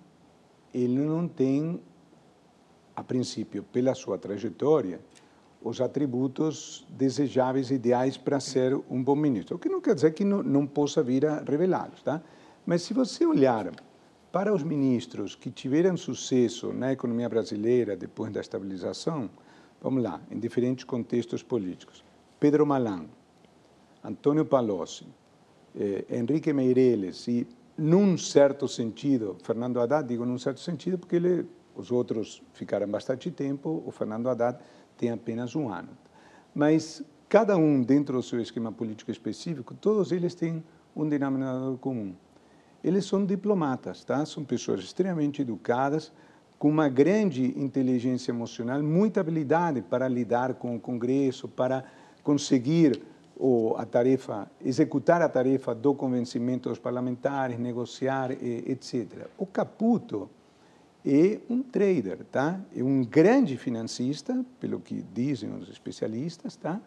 ele não tem, a princípio, pela sua trajetória, os atributos desejáveis, ideais para ser um bom ministro. O que não quer dizer que não, não possa vir a revelá-los, tá? Mas se você olhar para os ministros que tiveram sucesso na economia brasileira depois da estabilização, vamos lá, em diferentes contextos políticos. Pedro Malan, Antônio Palocci, eh, Henrique Meirelles e, num certo sentido, Fernando Haddad, digo num certo sentido porque ele, os outros ficaram bastante tempo, o Fernando Haddad tem apenas um ano. Mas cada um dentro do seu esquema político específico, todos eles têm um denominador comum. Eles são diplomatas, tá? São pessoas extremamente educadas, com uma grande inteligência emocional, muita habilidade para lidar com o Congresso, para conseguir ou a tarefa, executar a tarefa do convencimento dos parlamentares, negociar, etc. O Caputo é um trader, tá? É um grande financista, pelo que dizem os especialistas, tá?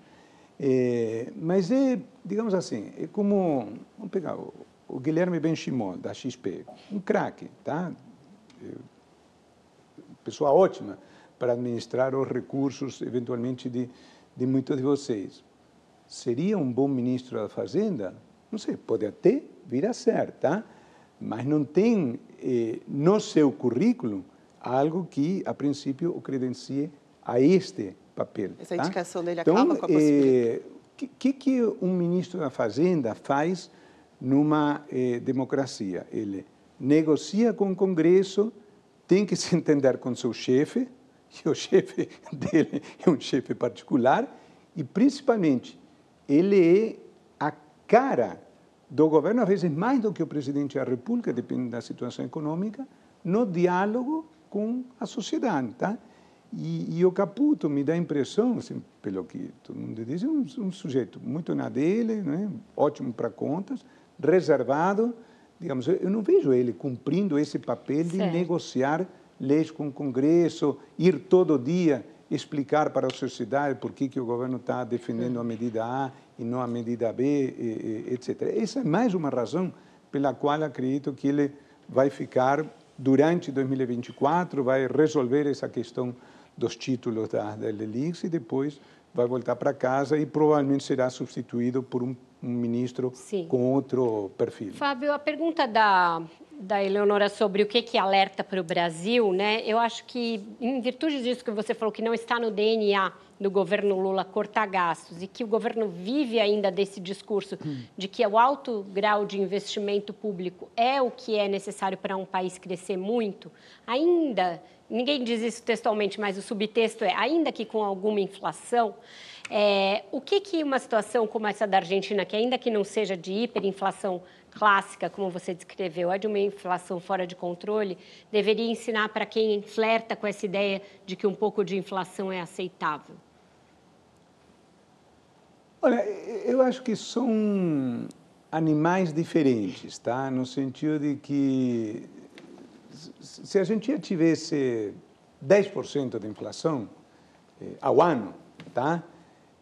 É, mas é, digamos assim, é como, vamos pegar o, o Guilherme Benchimol, da XP, um craque, tá? Pessoa ótima para administrar os recursos, eventualmente, de, de muitos de vocês. Seria um bom ministro da Fazenda? Não sei, pode até vir a ser, tá? Mas não tem eh, no seu currículo algo que, a princípio, o credencie a este papel. Essa tá? indicação dele então, acaba com a possibilidade. O eh, que, que um ministro da Fazenda faz numa eh, democracia? Ele negocia com o Congresso, tem que se entender com seu chefe, e o chefe dele é um chefe particular, e principalmente, ele é a cara do governo, às vezes mais do que o presidente da República, depende da situação econômica, no diálogo com a sociedade. Tá? E, e o Caputo me dá a impressão, assim, pelo que todo mundo diz, é um, um sujeito muito na dele, né? ótimo para contas, reservado. Digamos, eu não vejo ele cumprindo esse papel de certo. negociar leis com o Congresso, ir todo dia explicar para a sociedade por que, que o governo está defendendo a medida A e não a medida B, etc. Essa é mais uma razão pela qual acredito que ele vai ficar durante 2024, vai resolver essa questão dos títulos da, da Lelix e depois vai voltar para casa e provavelmente será substituído por um, um ministro Sim. com outro perfil. Fábio, a pergunta da, da Eleonora sobre o que, que alerta para o Brasil, né? Eu acho que, em virtude disso que você falou, que não está no DNA do governo Lula cortar gastos e que o governo vive ainda desse discurso hum. de que o alto grau de investimento público é o que é necessário para um país crescer muito, ainda, ninguém diz isso textualmente, mas o subtexto é, ainda que com alguma inflação, é, o que, que uma situação como essa da Argentina, que ainda que não seja de hiperinflação clássica, como você descreveu, é de uma inflação fora de controle, deveria ensinar para quem flerta com essa ideia de que um pouco de inflação é aceitável? Olha, eu acho que são animais diferentes, tá? No sentido de que se a Argentina tivesse 10% de inflação eh, ao ano, tá?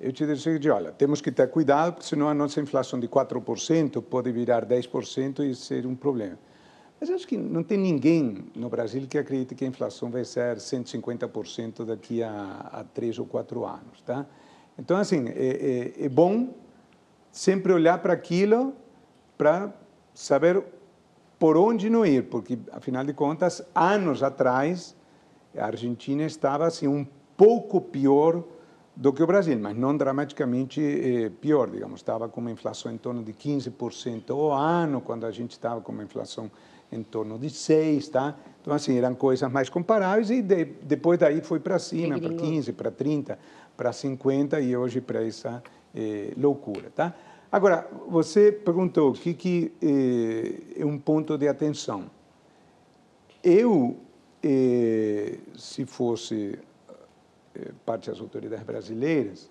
Eu te digo, olha, temos que ter cuidado, porque senão a nossa inflação de 4% pode virar 10% e ser um problema. Mas acho que não tem ninguém no Brasil que acredite que a inflação vai ser 150% daqui a, a três ou quatro anos, tá? Então, assim, é, é, é bom sempre olhar para aquilo para saber por onde não ir, porque, afinal de contas, anos atrás, a Argentina estava assim, um pouco pior do que o Brasil, mas não dramaticamente eh, pior, digamos, estava com uma inflação em torno de 15% ao ano, quando a gente estava com uma inflação em torno de 6%, tá? Então, assim, eram coisas mais comparáveis e de, depois daí foi para cima, para 15%, para 30%, para 50% e hoje para essa eh, loucura, tá? Agora, você perguntou o que, que eh, é um ponto de atenção. Eu, se fosse parte das autoridades brasileiras,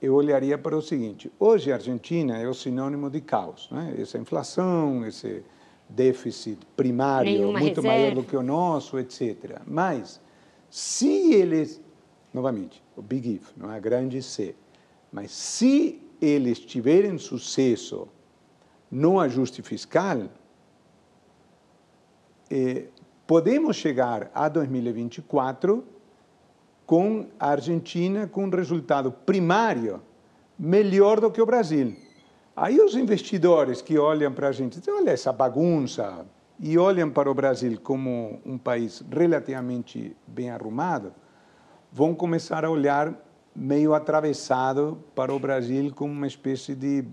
eu olharia para o seguinte: hoje a Argentina é o sinônimo de caos, né? essa inflação, esse déficit primário Nenhuma muito reserva. maior do que o nosso, etc. Mas, se eles, novamente, o Big If, não é a grande C, mas se eles tiverem sucesso no ajuste fiscal, eh, podemos chegar a 2024 com a Argentina com um resultado primário melhor do que o Brasil. Aí os investidores que olham para a gente, dizem, olha essa bagunça, e olham para o Brasil como um país relativamente bem arrumado, vão começar a olhar meio atravessado para o Brasil como uma espécie de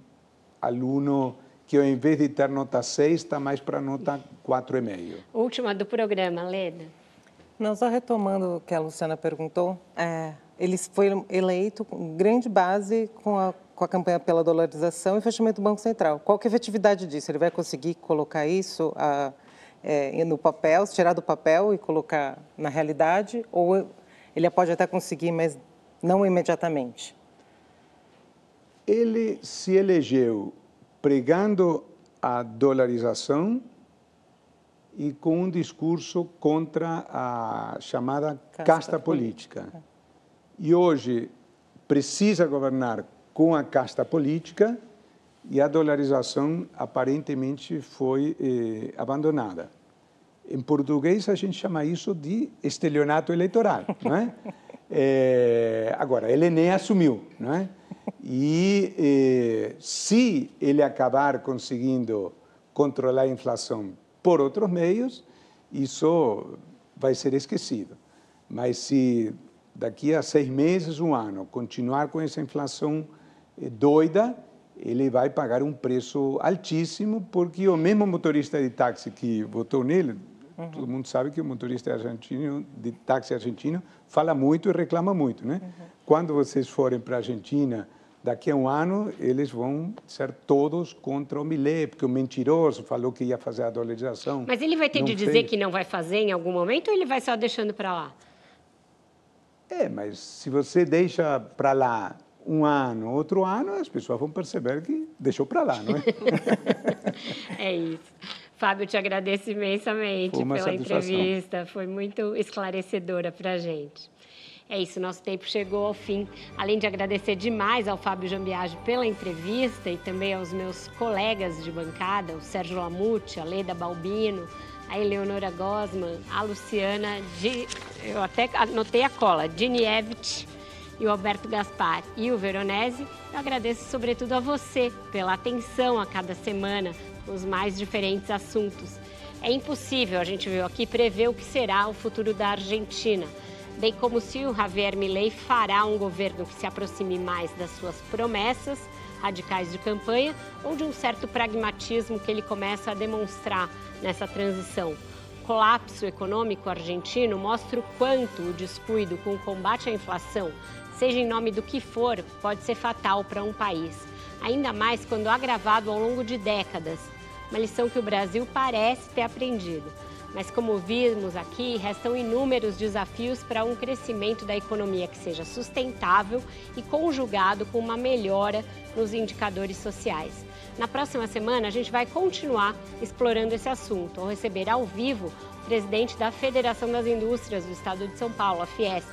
aluno que ao invés de ter nota 6, está mais para nota 4,5. Última do programa, Leda. Não, só retomando o que a Luciana perguntou, é, ele foi eleito com grande base com a, com a campanha pela dolarização e fechamento do Banco Central. Qual que é a efetividade disso? Ele vai conseguir colocar isso a, é, no papel, tirar do papel e colocar na realidade? Ou ele pode até conseguir, mas não imediatamente? Ele se elegeu pregando a dolarização e com um discurso contra a chamada Casta casta, política. E hoje precisa governar com a casta política e a dolarização aparentemente foi eh, abandonada. Em português a gente chama isso de estelionato eleitoral, não é? Eh, agora ele nem assumiu, não é? E eh, se ele acabar conseguindo controlar a inflação por outros meios, isso vai ser esquecido. Mas se daqui a seis meses, um ano, continuar com essa inflação eh, doida, ele vai pagar um preço altíssimo, porque o mesmo motorista de táxi que votou nele, uhum. todo mundo sabe que o motorista argentino de táxi argentino fala muito e reclama muito, né? Uhum. Quando vocês forem para a Argentina daqui a um ano eles vão ser todos contra o Millet, porque o mentiroso falou que ia fazer a dolarização. Mas ele vai ter de dizer fez. que não vai fazer em algum momento ou ele vai só deixando para lá? É, mas se você deixa para lá um ano, outro ano, as pessoas vão perceber que deixou para lá, não é? é isso. Fábio, te agradeço imensamente pela satisfação. entrevista, foi muito esclarecedora para a gente. É isso, nosso tempo chegou ao fim. Além de agradecer demais ao Fábio Jambiage pela entrevista e também aos meus colegas de bancada, o Sérgio Lamute, a Leda Balbino, a Eleonora Gosman, a Luciana, eu até anotei a cola, Dinievich e o Alberto Gaspar e o Veronese. Eu agradeço sobretudo a você pela atenção a cada semana nos mais diferentes assuntos. É impossível, a gente viu aqui, prever o que será o futuro da Argentina bem como se o Javier Milei fará um governo que se aproxime mais das suas promessas radicais de campanha ou de um certo pragmatismo que ele começa a demonstrar nessa transição. O colapso econômico argentino mostra o quanto o descuido com o combate à inflação, seja em nome do que for, pode ser fatal para um país, ainda mais quando agravado ao longo de décadas. Uma lição que o Brasil parece ter aprendido. Mas, como vimos aqui, restam inúmeros desafios para um crescimento da economia que seja sustentável e conjugado com uma melhora nos indicadores sociais. Na próxima semana, a gente vai continuar explorando esse assunto, ao receber ao vivo o presidente da Federação das Indústrias do Estado de São Paulo, a Fiesp,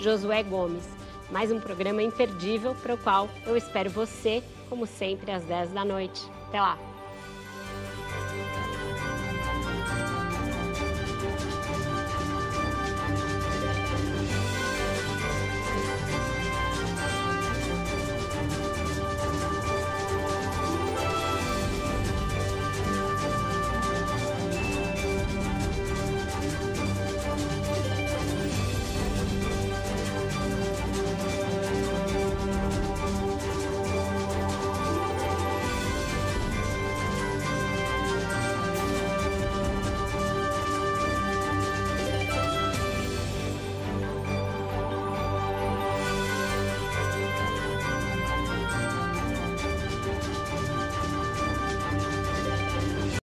Josué Gomes. Mais um programa imperdível para o qual eu espero você, como sempre, às 10 da noite. Até lá!